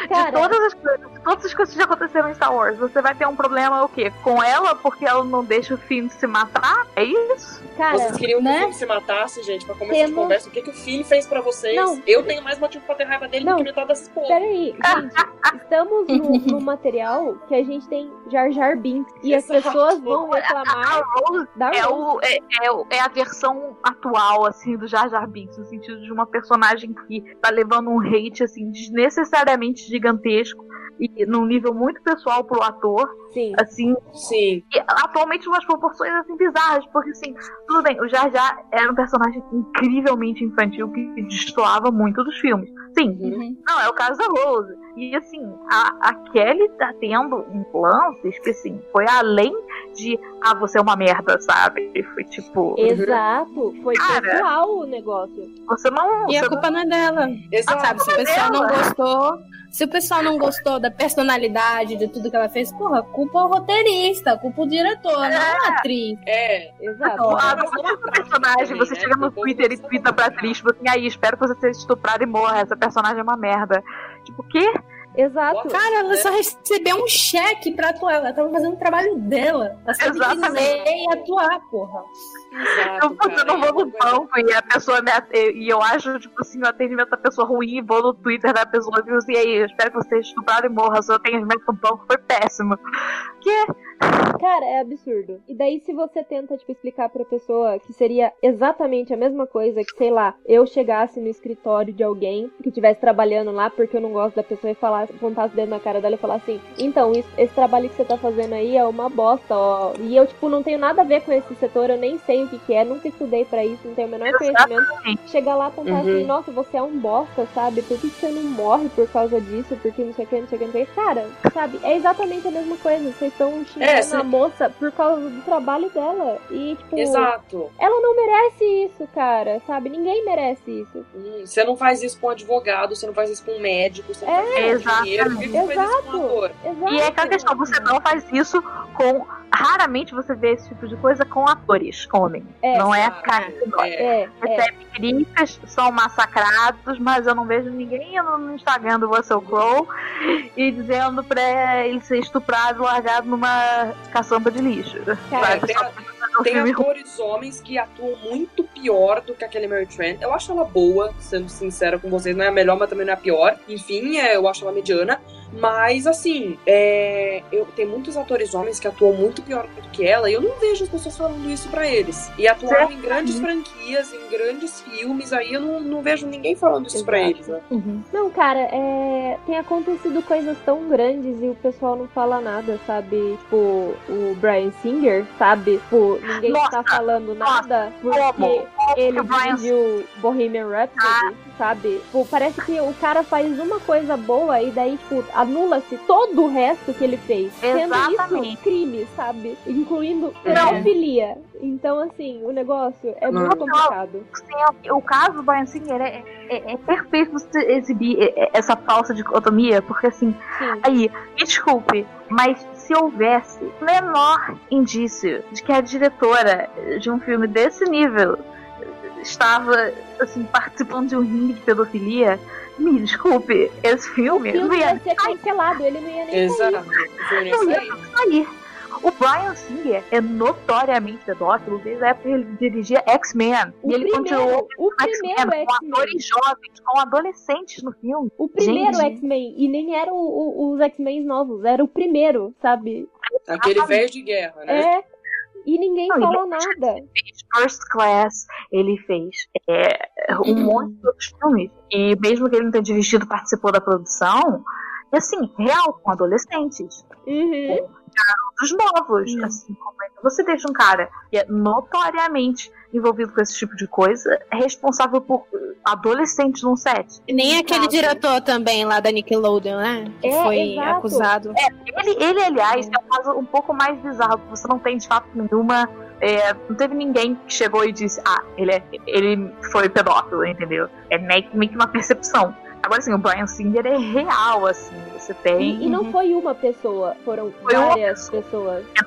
Cara, de todas as coisas, de todas as coisas que já aconteceram em Star Wars, você vai ter um problema o quê? Com ela porque ela não deixa o Finn se matar? É isso? cara, Vocês queriam que né? o Finn se matasse, gente, pra começar de Temos- conversa? O que, que o Finn fez pra vocês? Não. Eu tenho mais motivo pra ter raiva dele Não. do que metade dessas porra. Peraí, [LAUGHS] gente, estamos num, num material que a gente tem Jar Jar Binks e as Exato. pessoas vão reclamar da é, o, é, é, é a versão atual, assim, do Jar Jar Binks, no sentido de uma personagem que tá levando um hate, assim, desnecessariamente gigantesco e num nível muito pessoal pro ator. Sim. Assim, Sim. e atualmente umas proporções assim bizarras, porque assim, tudo bem, o Jar Jar era um personagem incrivelmente infantil que destoava muito dos filmes. Sim, Uhum. não, é o caso da Rose. E assim, a, a Kelly tá tendo um lances que assim, foi além de ah, você é uma merda, sabe? Foi tipo, Exato. Foi Cara. pessoal o negócio. você não. E você a culpa não é dela. Exato. Sabe, se o pessoal não dela. gostou, se o pessoal não gostou da personalidade, de tudo que ela fez, porra, culpa o roteirista, culpa o diretor, não a atriz. É. Exato. não, ah, não não é um personagem, você chega no Twitter e twitta pra atriz, tipo assim, aí, espero que você seja estuprada e morra, essa personagem é uma merda. Tipo, o quê? Exato. Cara, ela só recebeu um cheque pra atuar. Ela tava fazendo o trabalho dela. Ela só tem que Exatamente. dizer e atuar, porra. Exato, Eu, eu cara, não é vou no coisa- banco e a pessoa me at- e eu acho, tipo assim, o atendimento da pessoa ruim e vou no Twitter da pessoa e digo assim, e aí, eu espero que você seja estuprado e morra, seu atendimento no banco foi péssimo. Que? Cara, é absurdo. E daí, se você tenta, tipo, explicar pra pessoa que seria exatamente a mesma coisa que, sei lá, eu chegasse no escritório de alguém que estivesse trabalhando lá porque eu não gosto da pessoa e falasse, apontasse o dedo na cara dela e falar assim: então, isso- esse trabalho que você tá fazendo aí é uma bosta, ó. E eu, tipo, não tenho nada a ver com esse setor, eu nem sei o que, que é, nunca estudei pra isso, não tenho o menor conhecimento. Exatamente. Chegar lá e apontar Uhum. assim: nossa, você é um bosta, sabe? Por que que você não morre por causa disso? Porque não sei o que, não sei o que, não sei o que. Cara, sabe? É exatamente a mesma coisa. Vocês estão xingando É, a moça por causa do trabalho dela. E, tipo, Exato. ela não merece isso, cara, sabe? Ninguém merece isso. Hum, Você não faz isso com um advogado, você não faz isso com um médico, você não É, faz isso com dinheiro, você faz isso com um ator? Exato. E é aquela questão, você não faz isso com. Raramente você vê esse tipo de coisa com atores, homens. É. não é a cara que dói. É. É, é. Recebe críticas, são massacrados, mas eu não vejo ninguém indo no Instagram do Russell Crowe e dizendo pra ele ser estuprado e largado numa caçamba de lixo. Cara, Vai, tem- atores homens que atuam muito pior do que aquele Mary Trent. Eu acho ela boa, sendo sincera com vocês. Não é a melhor, mas também não é a pior. Enfim, é, eu acho ela mediana. Mas, assim, é, eu, tem muitos atores homens que atuam muito pior do que ela. E eu não vejo as pessoas falando isso pra eles. E atuaram em grandes franquias, em grandes filmes. Aí eu não, não vejo ninguém falando isso pra Exato. eles, né? Não, cara, é... tem acontecido coisas tão grandes e o pessoal não fala nada, sabe? Tipo, o Brian Singer, sabe? Tipo, ninguém Nossa, tá falando nada porque Como? ele o Brian dirigiu Bohemian Rhapsody, sabe? Tipo, parece que o cara faz uma coisa boa e daí, tipo, anula-se todo o resto que ele fez. Sendo isso Exatamente. crime, sabe? Incluindo É. pedofilia. Então, assim, o negócio é Não. muito complicado. Sim, o caso do Brian Singer é, é, é perfeito você exibir é, essa falsa dicotomia, porque assim, Sim. aí, me desculpe, mas se houvesse o menor indício de que a diretora de um filme desse nível estava assim participando de um ringue de pedofilia, me desculpe, esse O filme não filme ia ia ser cancelado, ele não ia nem sair. Exato. O filme não ia sair. sair. O Brian Singer é notoriamente pedófilo desde a época que ele dirigia X-Men. E ele continuou o com primeiro X-Men com atores jovens, com adolescentes no filme. O primeiro. X-Men. E nem eram os X-Men novos, era o primeiro, sabe? Aquele velho de guerra, né? É. E ninguém Não, falou nada. First Class, ele fez é, um monte de outros filmes. E mesmo que ele não tenha dirigido, participou da produção. E assim, real, com adolescentes. Uhum. Dos novos. Hum. Assim, como é que você deixa um cara que é notoriamente envolvido com esse tipo de coisa, responsável por adolescentes num set? E nem aquele Exato. diretor também lá da Nickelodeon, né? Que É, foi exato. acusado. Ele, ele, aliás, é um caso um pouco mais bizarro, porque você não tem de fato nenhuma. É, não teve ninguém que chegou e disse, ah, ele, é, ele foi pedófilo, entendeu? É meio, que- uma percepção. Agora, assim, o Brian Singer é real, assim, você tem. E, e não foi uma pessoa, foram Foi uma várias pessoas. é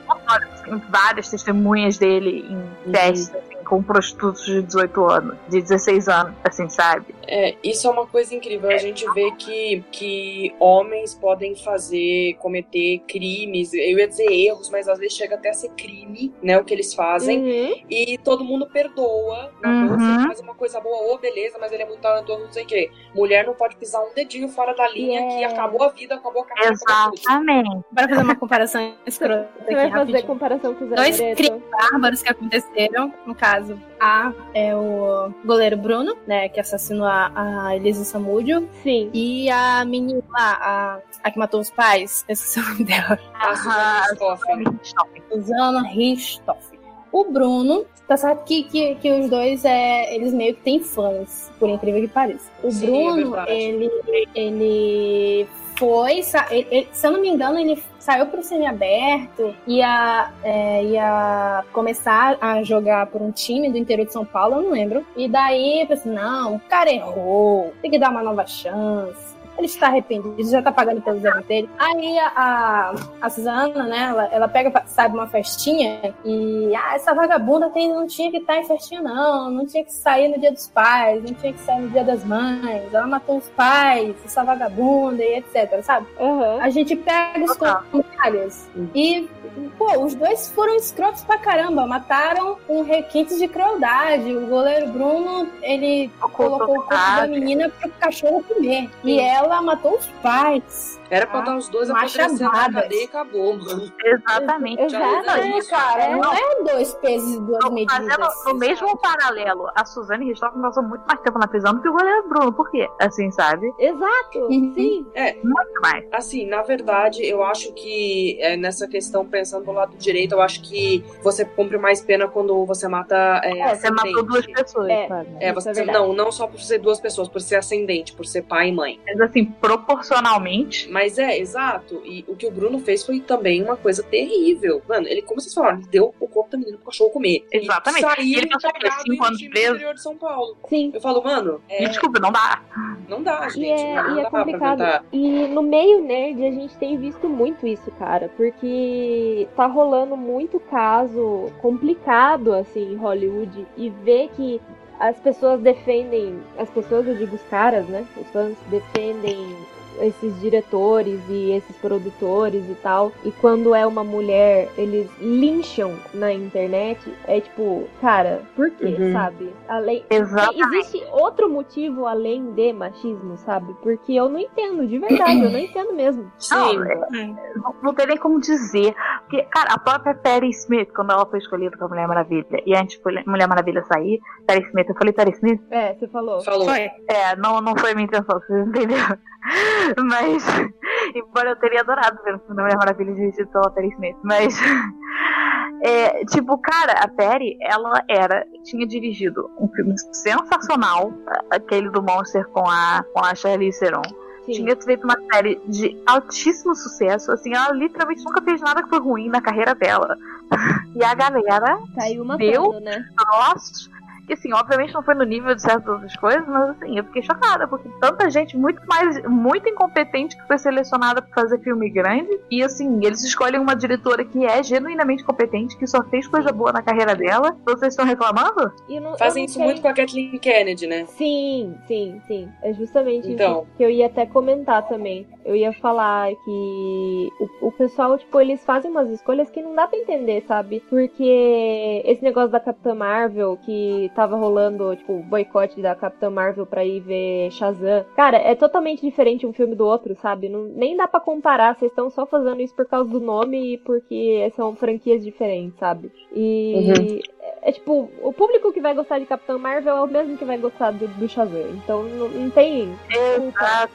assim, várias testemunhas dele em testes, assim, com prostitutos de 18 anos, de 16 anos, assim, sabe? É, isso é uma coisa incrível. A gente vê que, que homens podem fazer, cometer crimes, eu ia dizer erros, mas às vezes chega até a ser crime, né? O que eles fazem. Uhum. E todo mundo perdoa. Uhum. ele faz uma coisa boa, ô, beleza, mas ele é muito talentoso, não sei o quê. Mulher não pode pisar um dedinho fora da linha Yeah. que acabou a vida, acabou a carreira. acabou tudo. Exatamente. Bora fazer uma comparação [LAUGHS] escrota Você aqui vai fazer rapidinho. comparação com o Zé Dois crimes bárbaros que aconteceram, no caso, A é o goleiro Bruno, né, que assassinou a, a Elisa Samúdio, Sim. e a menina lá, a, a que matou os pais, eu esqueci o nome dela, A Susana Richthofen. O Bruno, tá certo que, que, que os dois, é, eles meio que têm fãs, por incrível que pareça. O Sim, é Bruno, verdade. ele, ele foi, ele- ele- se eu não me engano, ele saiu pro semiaberto, ia, é, ia começar a jogar por um time do interior de São Paulo, eu não lembro. E daí eu pensei, não, o cara errou, tem que dar uma nova chance. Ele está arrependido, já tá pagando pelos erros dele. Aí a, a, a Suzana, né, ela, ela pega, sabe, uma festinha e, ah, essa vagabunda tem, não tinha que estar em festinha, não. Não tinha que sair no dia dos pais, não tinha que sair no dia das mães. Ela matou os pais, essa vagabunda e etc, sabe? Aham. A gente pega os Total. comentários e, pô, os dois foram escrotos pra caramba. Mataram com requintes de crueldade. O goleiro Bruno, ele colocou o corpo da menina pro cachorro comer. E ela matou os pais. Era pra dar os dois apodrecendo na cadeia e acabou, mano. Exatamente. É, isso. cara, É. não é dois pesos e duas medidas. Fazendo no mesmo paralelo, a Suzane Richthofen passou muito mais tempo na prisão do que o goleiro Bruno. Por quê? Assim, sabe? Exato. Uhum. Sim. Muito mais. Assim, na verdade, eu acho que é, nessa questão, pensando do lado direito, eu acho que você cumpre mais pena quando você mata é, É, você matou duas pessoas, É. sabe? É, você, é verdade. não, não só por ser duas pessoas, por ser ascendente, por ser pai e mãe. Mas assim, proporcionalmente, Mas é, exato. E o que o Bruno fez foi também uma coisa terrível. Mano, ele, como vocês falaram, ele deu o corpo da menina pro cachorro comer. Exatamente. E saiu ele passou cinco em anos preso. interior de São Paulo. Sim. Eu falo, mano, é, desculpa, não dá. não dá, gente. E é, não e é complicado. E no meio nerd a gente tem visto muito isso, cara. Porque tá rolando muito caso complicado, assim, em Hollywood. E ver que as pessoas defendem. As pessoas, eu digo os caras, né? Os fãs defendem esses diretores e esses produtores e tal. E quando é uma mulher, eles lincham na internet. É tipo, cara, por quê, Uhum. sabe? Além, Exatamente. Existe outro motivo além de machismo, sabe? Porque eu não entendo, de verdade, eu não entendo mesmo. Sim. Não, é- não, não tem nem como dizer. Porque, cara, a própria Perry Smith, quando ela foi escolhida pra Mulher Maravilha, e antes de Mulher Maravilha sair, Perry Smith, eu falei Perry Smith? É, você falou. Falou. Foi. É, não, não foi minha intenção, vocês entenderam? Mas, [LAUGHS] embora eu teria adorado ver o Mulher Maravilha dirigido pela Perry Smith, mas, [LAUGHS] é, tipo, cara, a Perry, ela era, tinha dirigido um filme sensacional, aquele do Monster com a, com a Charlize Theron. Sim. Tinha feito uma série de altíssimo sucesso, assim, ela literalmente nunca fez nada que foi ruim na carreira dela. [LAUGHS] E a galera Saiu uma Deu? né? Lost, que assim, obviamente não foi no nível de certas outras coisas, mas assim, eu fiquei chocada, porque tanta gente muito mais, muito incompetente que foi selecionada pra fazer filme grande, e assim, eles escolhem uma diretora que é genuinamente competente, que só fez coisa boa na carreira dela, vocês estão reclamando? E não- Fazem isso sei- muito com a Kathleen Kennedy, né? Sim, sim, sim. É justamente Então. isso que eu ia até comentar também. Eu ia falar que o, o pessoal, tipo, eles fazem umas escolhas que não dá pra entender, sabe? Porque esse negócio da Capitã Marvel, que tava rolando, tipo, o boicote da Capitã Marvel pra ir ver Shazam. Cara, é totalmente diferente um filme do outro, sabe? Não, nem dá pra comparar. Vocês estão só fazendo isso por causa do nome e porque são franquias diferentes, sabe? E é, é tipo, o público que vai gostar de Capitã Marvel é o mesmo que vai gostar do, do Shazam. Então não, não tem desculpa.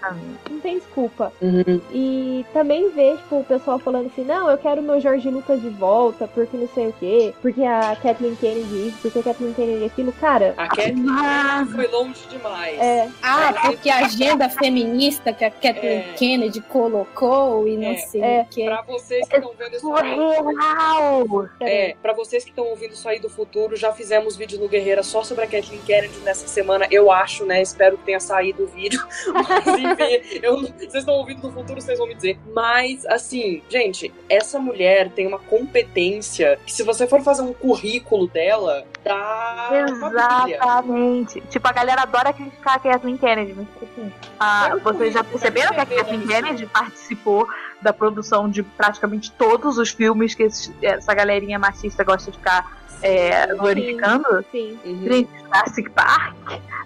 Não tem desculpa. Uhum. E também ver, tipo, o pessoal falando assim, não, eu quero meu Jorge Lucas de volta, porque não sei o quê, porque a Kathleen Kennedy isso, porque a Kathleen Kennedy aquilo. Cara, A Kathleen Ah. Kennedy foi longe demais. é. Ah, porque a agenda feminista que a Kathleen É. Kennedy colocou e não É. sei É. o que. Pra vocês que estão vendo isso aí, Surreal! É, pra vocês que estão ouvindo isso aí do futuro, já fizemos vídeo no Guerreira só sobre a Kathleen Kennedy nessa semana, eu acho, né? Espero que tenha saído o vídeo. [LAUGHS] Mas enfim, eu vocês estão ouvindo do futuro, vocês vão me dizer. Mas, assim, gente, essa mulher tem uma competência que se você for fazer um currículo dela, dá. Exatamente. Tipo, a galera adora criticar a Kathleen Kennedy, mas assim, ah, É um vocês já perceberam que a Kathleen isso. Kennedy participou da produção de praticamente todos os filmes que esses- essa galerinha machista gosta de ficar é, glorificando? Sim. Uhum. Gente, Jurassic Park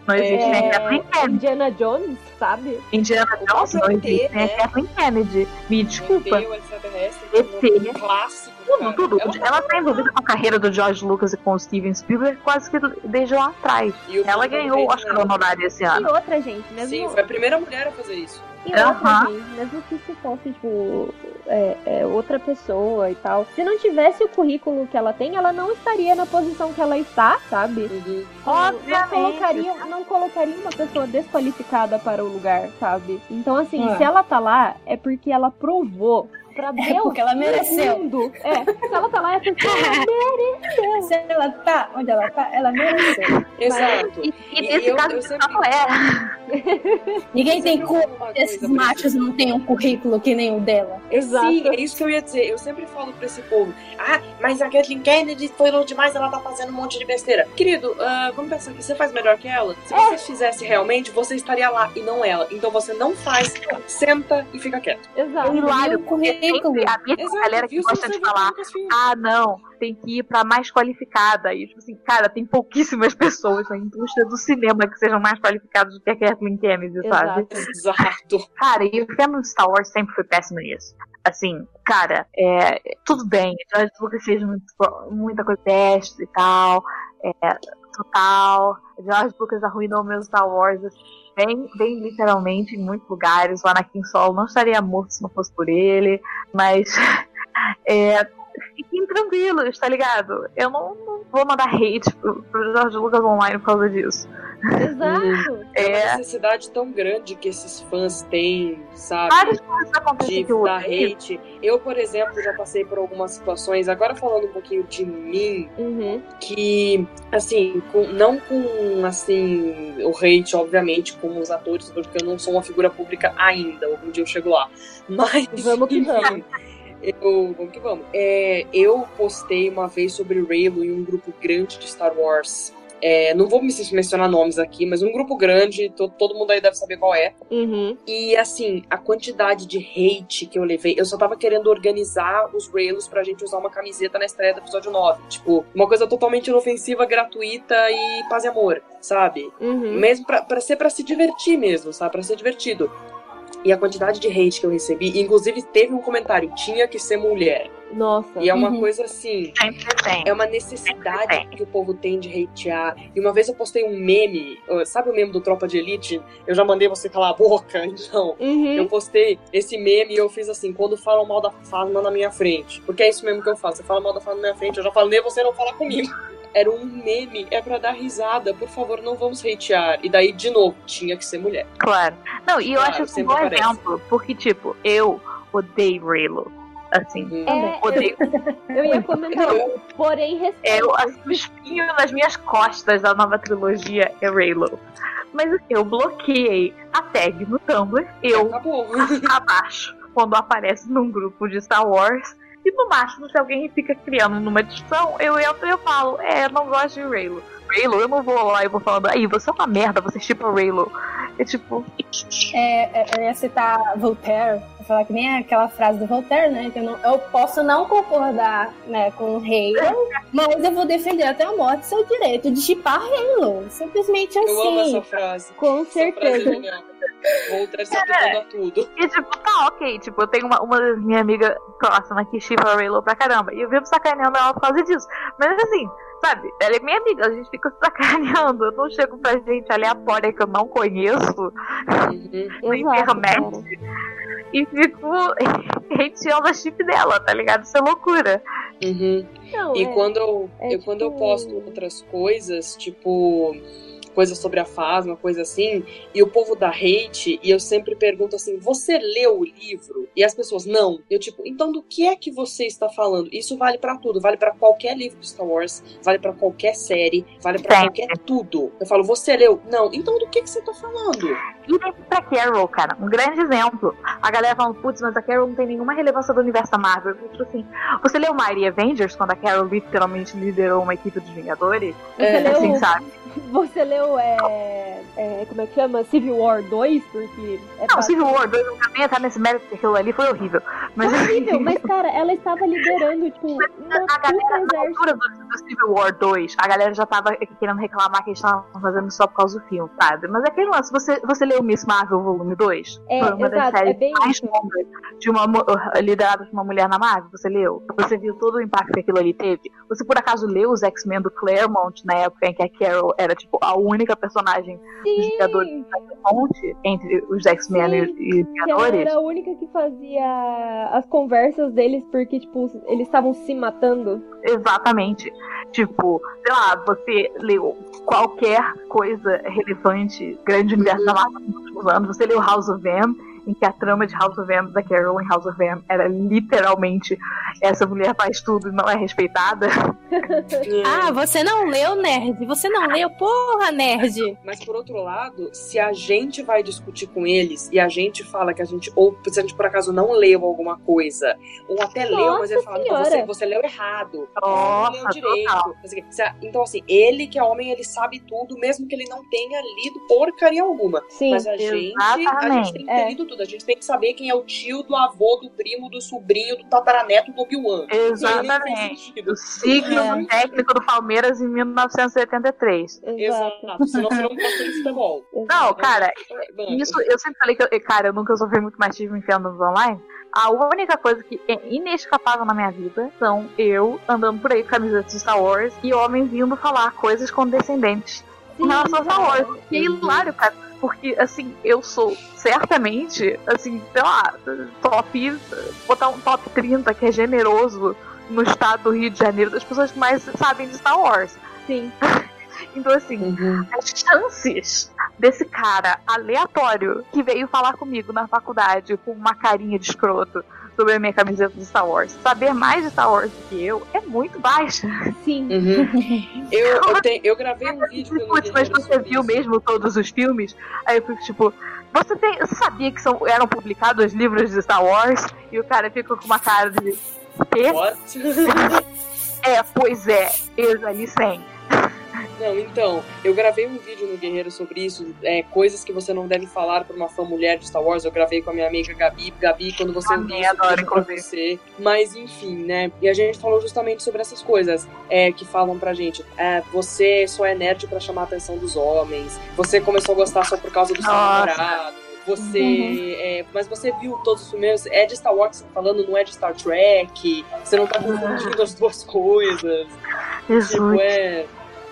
não existe nem a Kathleen É, Kennedy. Indiana Jones, sabe? Indiana Jones não existe né? Kathleen Kennedy. Me desculpa. ET, um clássico. Tudo, tudo. Ela tá Ela tá envolvida com a carreira do George Lucas e com o Steven Spielberg quase que desde lá atrás. E o Ela ganhou o Oscar honorário esse E ano. outra, gente, mesmo. Sim, foi a primeira mulher a fazer isso. E outra, gente, mesmo que se fosse, tipo, é, é, outra pessoa e tal, se não tivesse o currículo que ela tem, ela não estaria na posição que ela está, sabe? Uhum. Não- Obviamente. Não colocaria, não colocaria uma pessoa desqualificada para o lugar, sabe? Então, assim, É. se ela tá lá, é porque ela provou pra Deus. É porque ela mereceu. mundo. É, se ela tá lá, é porque ela [LAUGHS] mereceu. Se ela tá onde ela tá, ela mereceu. Exato. E, e nesse eu- caso, eu [LAUGHS] eu sempre- não é. Ninguém tem culpa esses machos não têm um currículo que nem o dela. Exato. Sim, é isso que eu ia dizer. Eu sempre falo pra esse povo: ah, mas a Kathleen Kennedy foi longe demais, ela tá fazendo um monte de besteira. Querido, ah, vamos pensar que você faz melhor que ela? Se você fizesse realmente, você estaria lá e não ela. Então você não faz, senta e fica quieto. Exato. É hilário, currículo. Sempre a mesma galera que gosta de falar ah, não, tem que ir pra mais qualificada. E, tipo assim, cara, tem pouquíssimas [LAUGHS] pessoas na indústria do cinema que sejam mais qualificadas do que a Kathleen Kennedy, sabe? Exato. Exato. Cara, e o fandom de Star Wars sempre foi péssimo nisso. Assim, cara, é, tudo bem, George Lucas fez muito, muita coisa teste e tal, é, total. George Lucas arruinou meu Star Wars assim, bem, bem literalmente em muitos lugares. O Anakin Solo não estaria morto se não fosse por ele, mas [LAUGHS] é, fiquem tranquilos, tá ligado? Eu não, não vou mandar hate pro, pro George Lucas online por causa disso. Exato. É uma É, necessidade tão grande que esses fãs têm, sabe? várias coisas acontecem de dar hate. Eu, por exemplo, já passei por algumas situações, agora falando um pouquinho de mim, Uhum. que, assim, com- não com, assim, o hate, obviamente, com os atores, porque eu não sou uma figura pública ainda, algum dia eu chego lá. Mas, Vamos que vamos. eu, vamos que vamos. É, eu postei uma vez sobre Raylo em um grupo grande de Star Wars. É, não vou me mencionar nomes aqui, mas um grupo grande, to- todo mundo aí deve saber qual é. Uhum. E assim, a quantidade de hate que eu levei, eu só tava querendo organizar os Railos pra gente usar uma camiseta na estreia do episódio 9. Tipo, uma coisa totalmente inofensiva, gratuita e paz e amor, sabe? Uhum. Mesmo pra, pra ser pra se divertir mesmo, sabe? Pra ser divertido. E a quantidade de hate que eu recebi, inclusive teve um comentário, tinha que ser mulher. Nossa. E é uma Uhum. coisa assim, Sempre tem. é uma necessidade que o povo tem de hatear. E uma vez eu postei um meme, sabe o meme do Tropa de Elite? Eu já mandei você calar a boca, [LAUGHS] então. Uhum. Eu postei esse meme e eu fiz assim, quando falam mal da Fasma na minha frente. Porque é isso mesmo que eu faço. Você fala mal da Fasma na minha frente, eu já falei, você não fala comigo. Era um meme, é pra dar risada, por favor, não vamos hatear. E daí, de novo, tinha que ser mulher. Claro. Não, e eu Claro, acho um bom aparece. exemplo, porque, tipo, eu odeio Raylo. Assim, Uhum. É, odeio. Eu ia comentar, porém, respeito. Eu, assim, o espinho nas minhas costas da nova trilogia é Raylo. Mas assim, eu bloqueei a tag no Tumblr, eu Acabou. abaixo, quando aparece num grupo de Star Wars. E no máximo, se alguém fica criando numa discussão, eu entro e eu falo, é, não gosto de Raylo. Raylo, eu não vou lá e vou falando, aí, você é uma merda, você chipa Raylo. É tipo, É, é, eu ia citar Voltaire, eu falar que nem aquela frase do Voltaire, né? Que eu, não- eu posso não concordar né, com o Halo, [LAUGHS] mas eu vou defender até a morte seu direito de chipar Halo. Simplesmente Eu amo assim. essa frase. Com Essa frase é certeza. Voltaire se aplicando a tudo. E tipo, tá ok, tipo, eu tenho uma, uma das minhas amigas próximas que chipa Raylo pra caramba. E eu vivo sacaneando ela por causa disso. Mas assim, sabe, ela é minha amiga, a gente fica sacaneando. Eu não chego pra gente aleatória que eu não conheço Uhum. na Exato, internet cara. e fico [LAUGHS] hateando a chip dela, tá ligado? Isso é loucura. Uhum. Não, E é, quando, eu, é eu- quando eu tipo- posto outras coisas, tipo coisas sobre a Fasma, coisa assim, e o povo dá hate, e eu sempre pergunto assim: você leu o livro? E as pessoas, não. Eu, tipo, então do que é que você está falando? Isso vale pra tudo, vale pra qualquer livro de Star Wars, vale pra qualquer série, vale pra Sempre. qualquer tudo. Eu falo, você leu? Não. Então do que, que você tá falando? E nem pra Carol, cara, um grande exemplo. A galera falando, putz, mas a Carol não tem nenhuma relevância do universo da Marvel. Eu, Tipo assim, você leu Mighty Avengers quando a Carol literalmente liderou uma equipe dos Vingadores? Você É, leu, Assim, sabe? Você leu é, é, como é que chama? Civil War 2? Porque é Não, ba- Civil War 2 não também tá nesse mérito, porque aquilo ali foi horrível. Mas Horrível, mas cara, ela estava liderando, tipo, uma a galera, na altura do, do Civil War 2, a galera já tava querendo reclamar que eles estavam fazendo só por causa do filme, sabe? Mas é aquele lance, você, você leu Miss Marvel Volume 2? É, Foi uma das exato, é séries bem mais isso. longas de uma, mu- liderada por uma mulher na Marvel, você leu? Você viu todo o impacto que aquilo ali teve? Você por acaso leu os X-Men do Claremont na época em que a Carol era, tipo, a única personagem dos Vingadores da entre os X-Men e, e que ela Vingadores? era a única que fazia as conversas deles porque, tipo, eles estavam se matando. Exatamente. Tipo, sei lá, você leu qualquer coisa relevante, grande universo da Marvel nos últimos anos, você leu House of M, em que a trama de House of M, da Carol em House of M, era literalmente essa mulher faz tudo e não é respeitada. [LAUGHS] Ah, você não leu, nerd? Você não leu? Porra, nerd! Mas por outro lado, se a gente vai discutir com eles e a gente fala que a gente, ou se a gente por acaso não leu alguma coisa, ou até leu, mas ele fala, não, Senhora. você, você leu errado, Nossa, não leu direito. total. Então, assim, ele que é homem, ele sabe tudo, mesmo que ele não tenha lido porcaria alguma. Sim. Mas a gente, a gente tem que ter É. lido tudo. A gente tem que saber quem é o tio, do avô, do primo, do sobrinho, do tataraneto do Obi-Wan. Exatamente. sentido. O signo técnico do Palmeiras em 1983. Exato. Exato. Senão você não gosta de futebol. Não, cara, Isso, eu sempre falei que, eu, cara, eu nunca sofri muito machismo em fandoms online. A única coisa que é inescapável na minha vida são eu andando por aí com camisetas de Star Wars e homens vindo falar coisas condescendentes com relação a Star Wars. E é hilário, cara. Porque, assim, eu sou certamente, assim, sei lá, top. Botar um top 30 que é generoso no estado do Rio de Janeiro das pessoas que mais sabem de Star Wars. Sim. [LAUGHS] Então, assim, Uhum. as chances desse cara aleatório que veio falar comigo na faculdade com uma carinha de escroto sobre a minha camiseta de Star Wars, saber mais de Star Wars do que eu é muito baixa. Sim. Uhum. [LAUGHS] Eu, eu, te- eu gravei um vídeo pelo Putz, mas você viu isso. mesmo todos os filmes? Aí eu fico tipo. Você, tem, você sabia que são, eram publicados livros de Star Wars? E o cara fica com uma cara de. Quê? What? [LAUGHS] É, pois é, 100. Não, então, eu gravei um vídeo no Guerreiro sobre isso, é, coisas que você não deve falar pra uma fã mulher de Star Wars. Eu gravei com a minha amiga Gabi. Gabi, quando você ouvir isso, adoro, pra você. Mas enfim, né? E a gente falou justamente sobre essas coisas é, que falam pra gente. É, você só é nerd pra chamar a atenção dos homens. Você começou a gostar só por causa do seu namorado. Você. é, mas você viu todos os filmes. É de Star Wars que você tá falando, não é de Star Trek. Você não tá confundindo [LAUGHS] as duas coisas. Tipo, é.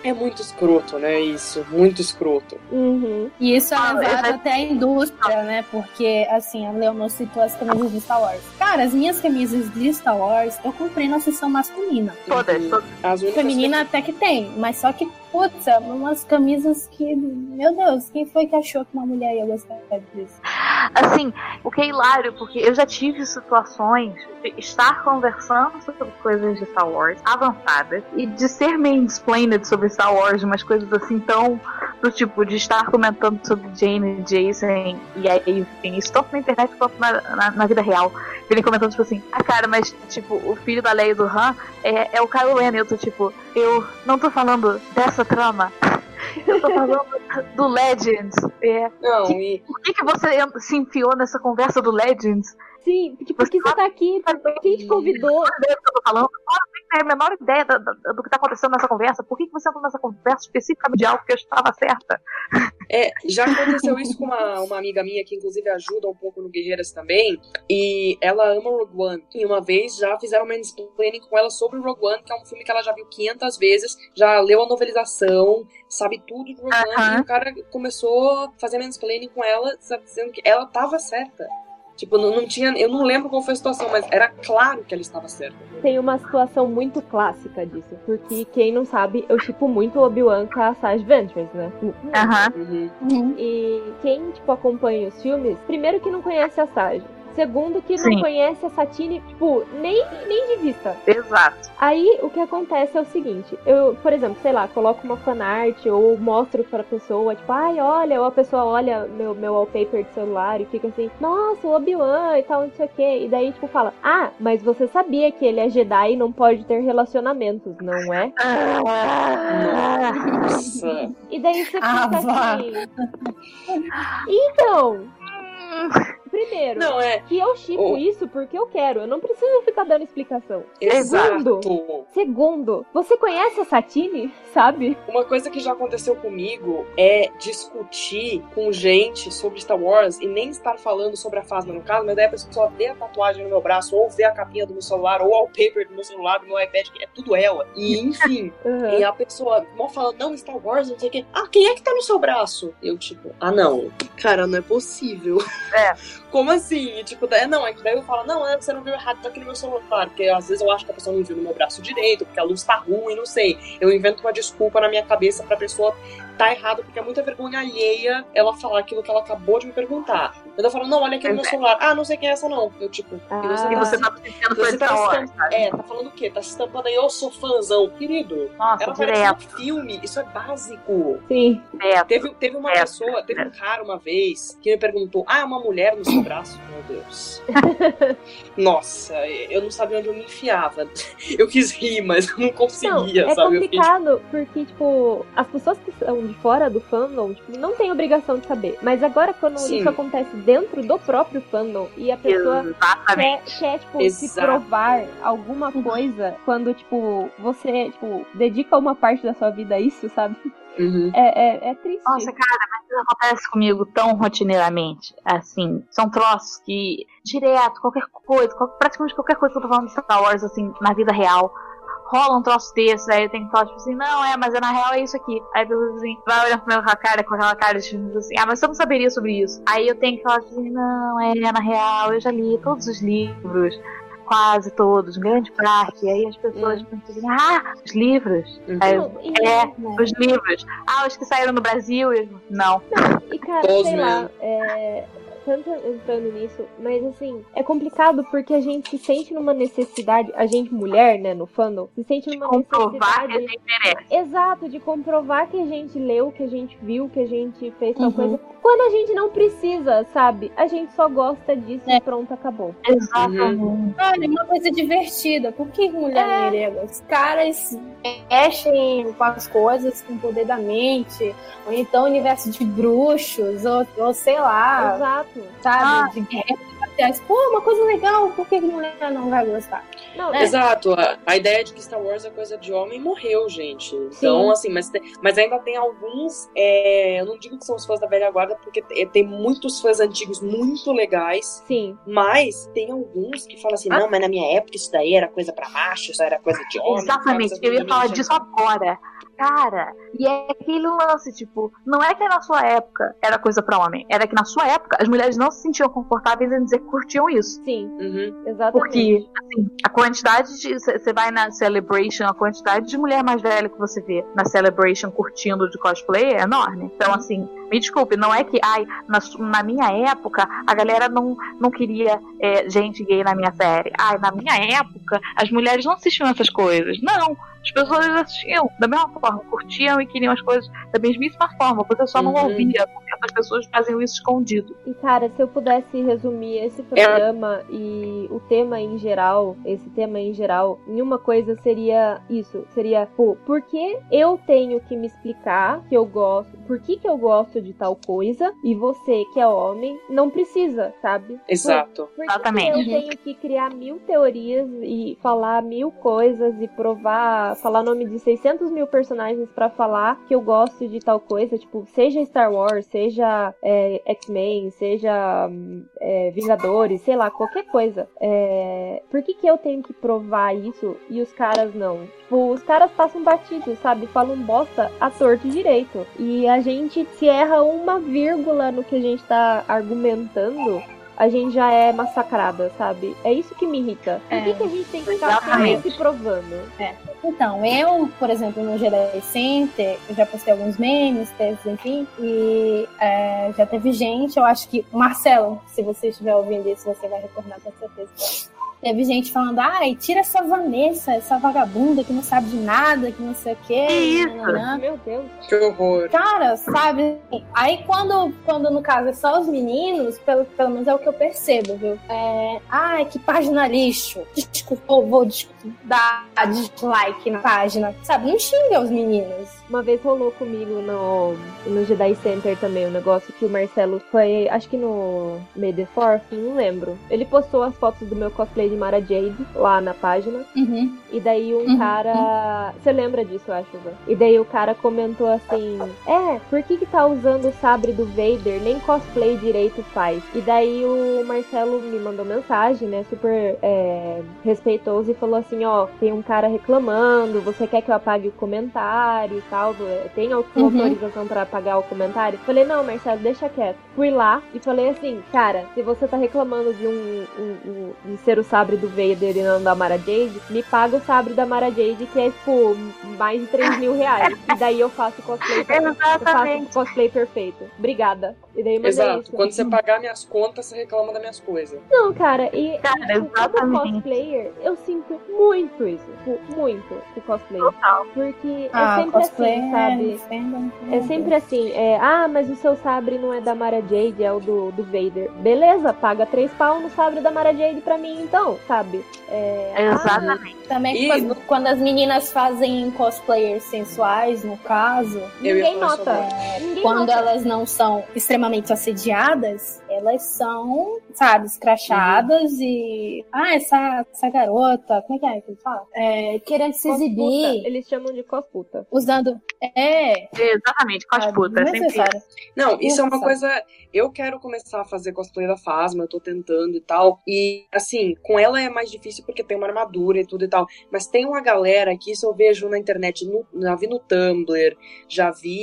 É muito escroto, né? Isso, muito escroto. Uhum. E isso é Ah, levado eu já- até a indústria, né? Porque, assim, a Leonor citou as camisas de Star Wars. Cara, as minhas camisas de Star Wars eu comprei na seção masculina. Todas, Uhum. todas. As Feminina até que tem, mas só que, putz, é umas camisas que, meu Deus, quem foi que achou que uma mulher ia gostar disso? Assim, o que é hilário, porque eu já tive situações de estar conversando sobre coisas de Star Wars avançadas e de ser mansplained sobre Star Wars, umas coisas assim tão do tipo de estar comentando sobre Jane e Jason e aí, enfim, isso tanto na internet quanto na, na, na vida real. Ele comentando, tipo assim, ah cara, mas tipo, o filho da Leia e do Han é, é o Kylo Ren, eu tô tipo, eu não tô falando dessa trama. Eu tô falando do Legends. É, Não, e por que, que você se enfiou nessa conversa do Legends? Sim, porque, porque você tá aqui, quem te convidou? Do que eu tô falando. Agora não tem a menor ideia da- da- do que tá acontecendo nessa conversa. Por que, que você entrou nessa conversa especificamente de algo que eu estava certa? [LAUGHS] é, já aconteceu isso com uma, uma amiga minha que inclusive ajuda um pouco no Guerreiras também. E ela ama Rogue One. E uma vez já fizeram mansplaining com ela sobre Rogue One, que é um filme que ela já viu 500 vezes, já leu a novelização, sabe tudo de Rogue One. Aham. E o cara começou a fazer mansplaining com ela, sabe, dizendo que ela tava certa. Tipo, não, não tinha. Eu não lembro qual foi a situação, mas era claro que ela estava certa. Tem uma situação muito clássica disso, porque quem não sabe, eu tipo muito Obi-Wan com a Sage Ventress, né? Aham. Uhum. E quem, tipo, acompanha os filmes, primeiro que não conhece a Sage. Segundo que não Sim. conhece a Satine, tipo, nem, nem de vista. Exato. Aí o que acontece é o seguinte, eu, por exemplo, sei lá, coloco uma fanart ou mostro pra pessoa, tipo, ai, olha, ou a pessoa olha meu, meu wallpaper de celular e fica assim, nossa, o Obi-Wan e tal, não sei o quê. E daí, tipo, fala, ah, mas você sabia que ele é Jedi e não pode ter relacionamentos, não é? Nossa. E daí você fica Ah, assim. Então, [LAUGHS] primeiro, Não, é. que eu chipo Oh. isso porque eu quero. Eu não preciso ficar dando explicação. Exato. Segundo, você conhece a Satine, sabe? Uma coisa que já aconteceu comigo é discutir com gente sobre Star Wars e nem estar falando sobre a Fasma no caso, mas daí a pessoa vê a tatuagem no meu braço, ou vê a capinha do meu celular, ou o wallpaper do meu celular, do meu iPad, que é tudo ela. E [LAUGHS] enfim, Uhum. e a pessoa mó fala, não, Star Wars, não sei o quê. Ah, quem é que tá no seu braço? Eu, tipo, ah, não. Cara, não é possível. É. [LAUGHS] Como assim? E, tipo, daí, não, é que daí eu falo, não, é, você não viu errado, tá aqui no meu celular. Porque às vezes eu acho que a pessoa não viu no meu braço direito, porque a luz tá ruim, não sei. Eu invento uma desculpa na minha cabeça pra pessoa tá errado, porque é muita vergonha alheia ela falar aquilo que ela acabou de me perguntar. Mas eu falo, não, olha aqui no meu é. celular. Ah, não sei quem é essa, não. Eu, tipo, Ah. e você E tá você tá sentindo você tá estamp... sabe? É, tá falando o quê? Tá se estampando aí, eu sou fãzão. Querido, Nossa, ela aparece direto, no filme, isso é básico. Sim. direto. Teve, teve uma É. pessoa, teve um cara uma vez que me perguntou: Ah, é uma mulher no seu braço? Meu Deus. [LAUGHS] Nossa, eu não sabia onde eu me enfiava. Eu quis rir, mas eu não Não, conseguia, é sabe? Fiquei, complicado porque, tipo, as pessoas que são de fora do fandom, tipo, não têm obrigação de saber. Mas agora, quando Sim. isso acontece dentro do próprio fandom e a pessoa Exatamente. quer, quer tipo, se provar alguma coisa quando, tipo, você, tipo, dedica uma parte da sua vida a isso, sabe? Uhum. É, é, é triste. Nossa, cara, mas isso acontece comigo tão rotineiramente. Assim, são troços que, direto, qualquer coisa, qual- praticamente qualquer coisa que eu tô falando de Star Wars, assim, na vida real, rola um troço desse, aí eu tenho que falar, tipo assim, não, é, mas é na real é isso aqui. Aí eu assim, vai olhando pra minha cara com aquela cara de tipo assim, ah, mas você não saberia sobre isso. Aí eu tenho que falar, tipo assim, não, é, na real, eu já li todos os livros. Quase todos, grande parte. E aí as pessoas pensam assim, ah, os livros. Uhum. Aí, Não, e, é, né? os livros. Ah, os que saíram no Brasil. E... Não. e, cara, Todos sei lá, mesmo. é, tanto entrando nisso, mas assim, é complicado porque a gente se sente numa necessidade, a gente mulher, né, no fandom, se sente numa Comprovar que a necessidade gente merece. Exato, de comprovar que a gente leu, que a gente viu, que a gente fez tal Uhum. coisa. Quando a gente não precisa, sabe? A gente só gosta disso e pronto, acabou. Exatamente. Olha, uma coisa divertida. Por que mulher É. iria? Os caras mexem com as coisas com o poder da mente, ou então universo de bruxos, ou, ou sei lá, Exato. Sabe? de guerras espaciais. Pô, uma coisa legal, por que mulher não vai gostar? Não, É. Exato, a, a ideia de que Star Wars é coisa de homem morreu, gente. Então, Sim. assim, mas, mas ainda tem alguns. é, eu não digo que são os fãs da velha guarda, porque te- tem muitos fãs antigos muito legais. sim. Mas tem alguns que falam assim, não, mas na minha época isso daí era coisa pra macho, isso era coisa de homem. Exatamente. Eu ia falar disso agora. Cara, e é aquele lance, tipo, não é que na sua época era coisa pra homem, era que na sua época as mulheres não se sentiam confortáveis em dizer que curtiam isso. Sim, Uhum. exatamente. Porque, assim, a quantidade de. Você vai na Celebration, a quantidade de mulher mais velha que você vê na Celebration curtindo de cosplay é enorme. Então, assim, me desculpe, não é que, ai, na, na minha época a galera não, não queria é, gente gay na minha série. Ai, na minha época as mulheres não assistiam essas coisas. Não. As pessoas assistiam da mesma forma, curtiam e queriam as coisas da mesmíssima forma. Você só não Uhum. ouvia, porque essas pessoas faziam isso escondido. E cara, se eu pudesse resumir esse programa e o tema em geral, esse tema em geral, em uma coisa seria isso, seria, pô, por que eu tenho que me explicar que eu gosto, por que que eu gosto de tal coisa e você que é homem não precisa, sabe? Exato. Por que Exatamente. que eu tenho que criar mil teorias e falar mil coisas e provar, falar nome de 600 mil personagens pra falar que eu gosto de tal coisa, tipo, seja Star Wars, seja é, X-Men, seja é, Vingadores, sei lá, qualquer coisa. É, por que que eu tenho que provar isso e os caras não? Tipo, os caras passam batido, sabe? Falam bosta à torto direito. E a gente se erra uma vírgula no que a gente tá argumentando, a gente já é massacrada, sabe? É isso que me irrita. Por que, É. que a gente tem que ficar se provando? Então, eu, por exemplo, no Jedi Center, eu já postei alguns memes, textos, enfim, e é, já teve gente, eu acho que. Marcelo, se você estiver ouvindo isso, você vai retornar com certeza. Teve gente falando, ai, tira essa Vanessa, essa vagabunda que não sabe de nada, que não sei o quê. Que isso? nananã. Meu Deus. Que horror. Cara, sabe? Aí quando, quando no caso é só os meninos, pelo, pelo menos é o que eu percebo, viu? É, ai, que página lixo. Desculpa, vou dar dislike na página. Sabe? Não xinga os meninos. Uma vez rolou comigo no, no Jedi Center também um negócio que o Marcelo foi, acho que no May the Fourth, não lembro. Ele postou as fotos do meu cosplay de Mara Jade lá na página. Uhum. E daí um Uhum. cara. Você lembra disso, eu acho, Van? E daí o cara comentou assim: É, por que que tá usando o sabre do Vader? Nem cosplay direito faz. E daí o Marcelo me mandou mensagem, né? Super é, respeitoso e falou assim: Ó, tem um cara reclamando, você quer que eu apague o comentário e tal? Tem au- Uhum. autorização pra apagar o comentário? Falei: Não, Marcelo, deixa quieto. Fui lá e falei assim: Cara, se você tá reclamando de um, um- um- de ser o sabre do Vader e não da Mara Jade, me paga o sabre da Mara Jade, que é, tipo, mais de 3 mil reais. E daí eu faço cosplay, eu faço cosplay perfeito. Obrigada. E daí eu mandei Exato. isso. Quando você pagar minhas contas, você reclama das minhas coisas. Não, cara, e Cara, tipo, como exatamente. cosplayer, eu sinto muito isso. Tipo, muito o cosplay. Total. Porque Ah, é sempre cosplay assim, sabe? é. É sempre assim, é, ah, mas o seu sabre não é da Mara Jade, é o do, do Vader. Beleza, paga três pau no sabre da Mara Jade pra mim, então, sabe? É, ah, Exatamente. Também E quando, quando as meninas fazem cosplayers sensuais, no caso, Eu ninguém nota. sobre Ninguém quando nota. elas não são extremamente assediadas, elas são, sabe, escrachadas e. Ah, essa, essa garota, como é que é que ele fala? É, querendo se exibir, Eles chamam de cosputa. usando. É, Exatamente, com as sabe, putas. Sempre. Não, isso é uma coisa. Eu quero começar a fazer cosplay da Fasma, eu tô tentando e tal. E, assim, com ela é mais difícil porque tem uma armadura e tudo e tal. Mas tem uma galera que isso eu vejo na internet, no- já vi no Tumblr, já vi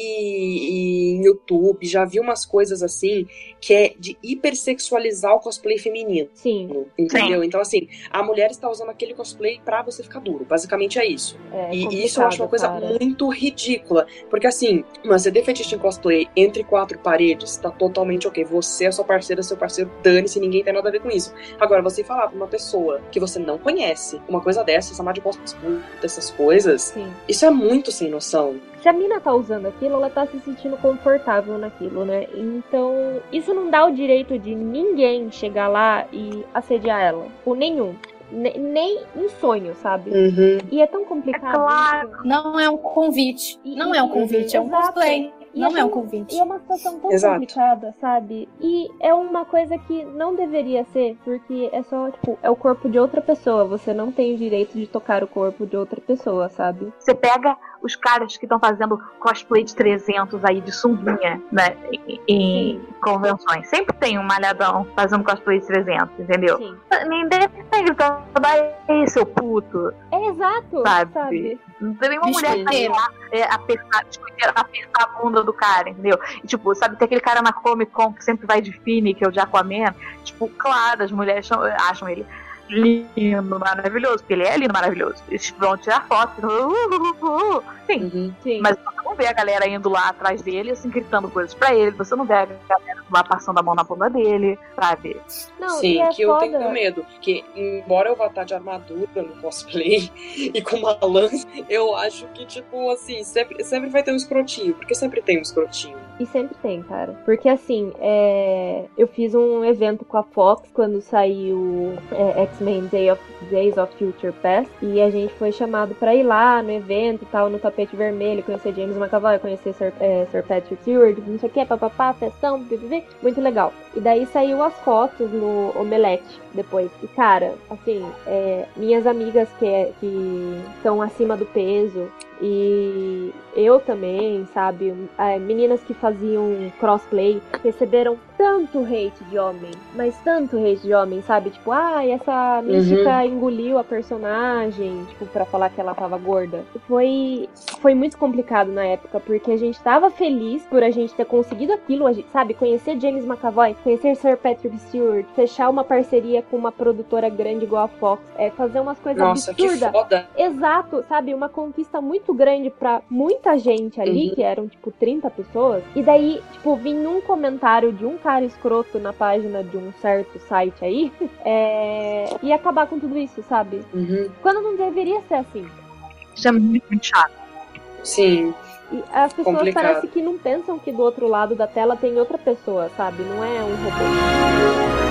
em YouTube, já vi umas coisas assim, que é de hipersexualizar o cosplay feminino. Sim, Entendeu? Então, assim, a mulher está usando aquele cosplay pra você ficar duro. Basicamente é isso. é E isso eu acho uma coisa cara. muito ridícula. Porque assim, uma CD fetiche em cosplay entre quatro paredes tá totalmente ok. Você é sua parceira, seu parceiro, dane-se, ninguém tem nada a ver com isso. Agora, você falar pra uma pessoa que você não conhece uma coisa dessa, chamar de cosplay dessas coisas, Sim. isso é muito sem noção. Se a mina tá usando aquilo, ela tá se sentindo confortável naquilo, né? Então, isso não dá o direito de ninguém chegar lá e assediar ela. Por nenhum. Ne- nem em sonho, sabe? Uhum. E é tão complicado. É claro. isso. Não é um convite. E- Não é um convite, é um Exato. cosplay. E Não é é um convite. E é uma situação tão Exato. complicada, sabe? E é uma coisa que não deveria ser, porque é só, tipo, é o corpo de outra pessoa. Você não tem o direito de tocar o corpo de outra pessoa, sabe? Você pega os caras que estão fazendo cosplay de 300 aí de sunguinha, né? Em, em convenções. Sempre tem um malhadão fazendo cosplay de 300, entendeu? Sim. Ninguém tá gritando, aí, seu puto, É exato, sabe? sabe? Não tem nenhuma mulher que Biscoiteiro. lá é, apertar, apertar a bunda do cara, entendeu? E, tipo, sabe, tem aquele cara na Comic Con que sempre vai de Fini, que é o de Aquaman. Tipo, claro, as mulheres cham- acham ele lindo, maravilhoso, porque ele é lindo, maravilhoso. Eles vão tirar foto. uh, uh, uh, uh. Sim, Uhum. Sim. mas você não vê a galera indo lá atrás dele, assim, gritando coisas pra ele. Você não vê a galera lá passando a mão na bunda dele, sabe? Não, Sim, é que eu foda. tenho medo. Que, embora eu vá estar de armadura no cosplay [LAUGHS] e com uma lança, eu acho que, tipo, assim, sempre, sempre vai ter um escrotinho. Porque sempre tem um escrotinho. E sempre tem, cara. Porque assim, é... eu fiz um evento com a Fox quando saiu é, X-Men Day of... Days of Future Past. E a gente foi chamado pra ir lá no evento e tal, no tapete vermelho, conhecer James McAvoy, conhecer Sir, é, Sir Patrick Stewart, não sei o que, papapá, festão, pipipi. Muito legal. E daí saiu as fotos no Omelete depois. E cara, assim, é, minhas amigas que, é- que estão acima do peso e eu também, sabe? É, meninas que faziam crossplay receberam tanto hate de homem, mas tanto hate de homem, sabe? Tipo, ah, essa mística engoliu a personagem, tipo, pra falar que ela tava gorda. Foi, foi muito complicado na época, porque a gente tava feliz por a gente ter conseguido aquilo, a gente, sabe? Conhecer James McAvoy, conhecer Sir Patrick Stewart, fechar uma parceria com uma produtora grande igual a Fox, é, fazer umas coisas Nossa, que absurdas. foda. Exato, sabe? Uma conquista muito muito grande para muita gente ali, Uhum. que eram tipo 30 pessoas, e daí, tipo, vir num comentário de um cara escroto na página de um certo site aí, [LAUGHS] é... e acabar com tudo isso, sabe? Uhum. Quando não deveria ser assim. Isso é muito, muito chato. Sim. E as pessoas Complicado. parecem que não pensam que do outro lado da tela tem outra pessoa, sabe? Não é um robô.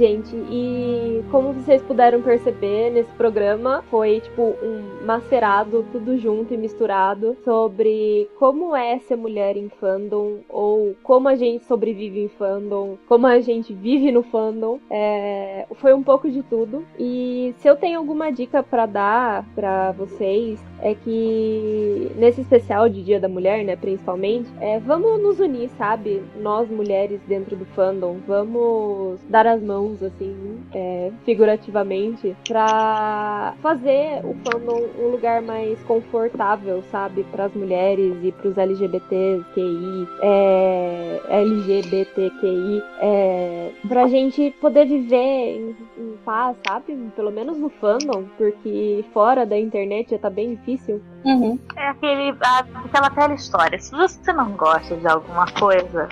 Gente, e como vocês puderam perceber nesse programa, foi tipo um macerado, tudo junto e misturado, sobre como é ser mulher em fandom, ou como a gente sobrevive em fandom, como a gente vive no fandom. É, foi um pouco de tudo. E se eu tenho alguma dica pra dar pra vocês, é que nesse especial de Dia da Mulher, né, principalmente, é, vamos nos unir, sabe? Nós mulheres dentro do fandom, vamos dar as mãos, assim, é, figurativamente, pra fazer o fandom um lugar mais confortável, sabe? Para as mulheres e pros LGBTQI, é, LGBTQI, é, pra gente poder viver em, em paz, sabe? Pelo menos no fandom, porque fora da internet já tá bem difícil. Uhum. É aquele, aquela velha história. Se você não gosta de alguma coisa,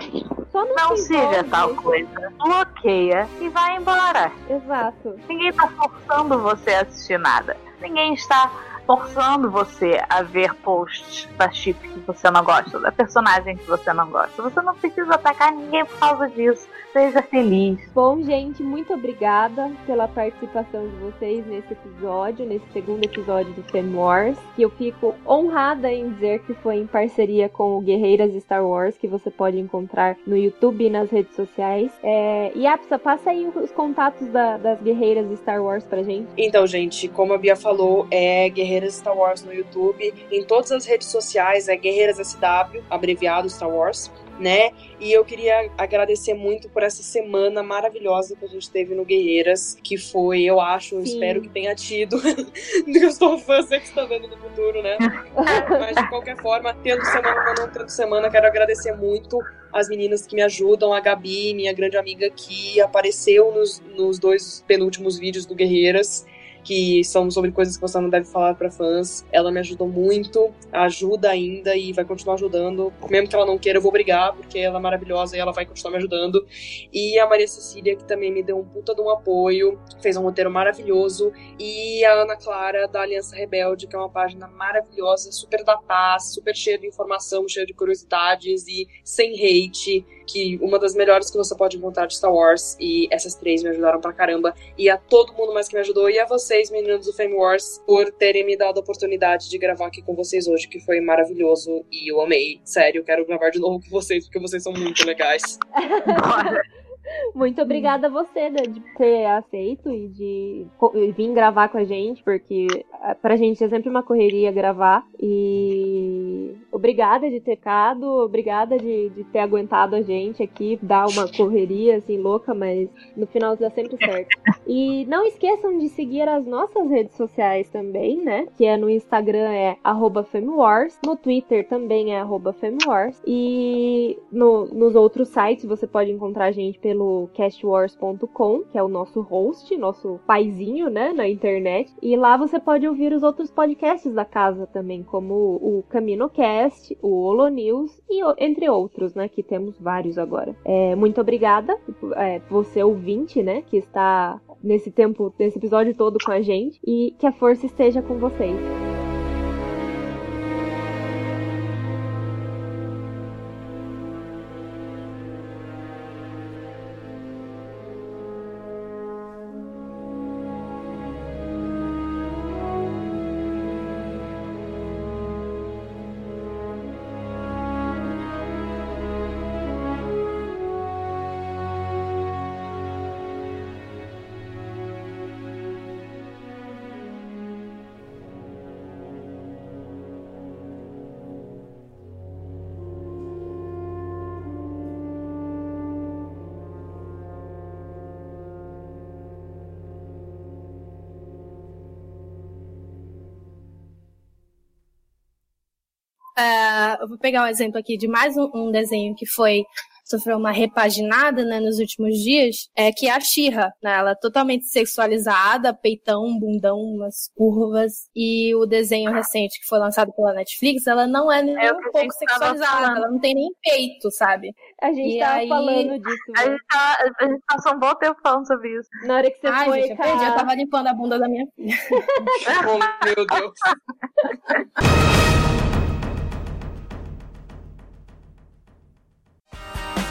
Só não, não se tal coisa. Bloqueia e vai embora. Exato. Ninguém tá forçando você a assistir nada. Ninguém está forçando você a ver posts da chip que você não gosta, da personagem que você não gosta. Você não precisa atacar ninguém por causa disso. Seja feliz. Bom, gente, muito obrigada pela participação de vocês nesse episódio, nesse segundo episódio do Fem Wars. Que eu fico honrada em dizer que foi em parceria com o Guerreiras Star Wars, que você pode encontrar no YouTube e nas redes sociais. É... E Apsa, passa aí os contatos da- das Guerreiras Star Wars pra gente. Então, gente, como a Bia falou, é Guerreiras Star Wars no YouTube. Em todas as redes sociais é Guerreiras SW, abreviado Star Wars, né? E eu queria agradecer muito por essa semana maravilhosa que a gente teve no Guerreiras, que foi, eu acho, eu espero que tenha tido. [LAUGHS] eu sou fã, você que está vendo no futuro, né? [LAUGHS] Mas de qualquer forma, tendo semana ou não tendo semana, quero agradecer muito as meninas que me ajudam, a Gabi, minha grande amiga que apareceu nos, nos dois penúltimos vídeos do Guerreiras, que são sobre coisas que você não deve falar para fãs. Ela me ajudou muito, ajuda ainda e vai continuar ajudando. Mesmo que ela não queira, eu vou brigar, porque ela é maravilhosa e ela vai continuar me ajudando. E a Maria Cecília, que também me deu um puta de um apoio, fez um roteiro maravilhoso. E a Ana Clara, da Aliança Rebelde, que é uma página maravilhosa, super da paz, super cheia de informação, cheia de curiosidades e sem hate, que uma das melhores que você pode encontrar de Star Wars. E essas três me ajudaram pra caramba. E a todo mundo mais que me ajudou, e a vocês, meninos do Fame Wars, por terem me dado a oportunidade de gravar aqui com vocês hoje, que foi maravilhoso e eu amei. Sério, quero gravar de novo com vocês, porque vocês são muito legais. [LAUGHS] Muito obrigada a você né, de ter aceito e de vir gravar com a gente, porque ah, pra gente é sempre uma correria gravar. E obrigada de ter ficado, obrigada de, de ter aguentado a gente aqui, dar uma correria assim louca, mas no final dá sempre certo. E não esqueçam de seguir as nossas redes sociais também, né? Que é no Instagram é arroba FemiWars, no Twitter também é arroba FemiWars, e no- nos outros sites você pode encontrar a gente pelo castwars.com, que é o nosso host, nosso paizinho, né, na internet. E lá você pode ouvir os outros podcasts da casa também, como o CaminoCast, o Holo News e entre outros, né, que temos vários agora. É, muito obrigada, é, você ouvinte, né, que está nesse tempo, nesse episódio todo com a gente e que a força esteja com vocês. Eu vou pegar um exemplo aqui de mais um, um desenho que foi sofreu uma repaginada né, nos últimos dias, é que é a Xirra, né? Ela é totalmente sexualizada, peitão, bundão, umas curvas. E o desenho recente que foi lançado pela Netflix, ela não é nem é um pouco sexualizada, ela não tem nem peito, sabe? A gente e tava aí... falando disso. A né? gente, tá, a gente passou um bom tempo falando sobre isso. Na hora que você Ai, foi. gente, eu com a- perdi, eu tava limpando a bunda da minha filha. [LAUGHS] Oh, meu Deus. [LAUGHS]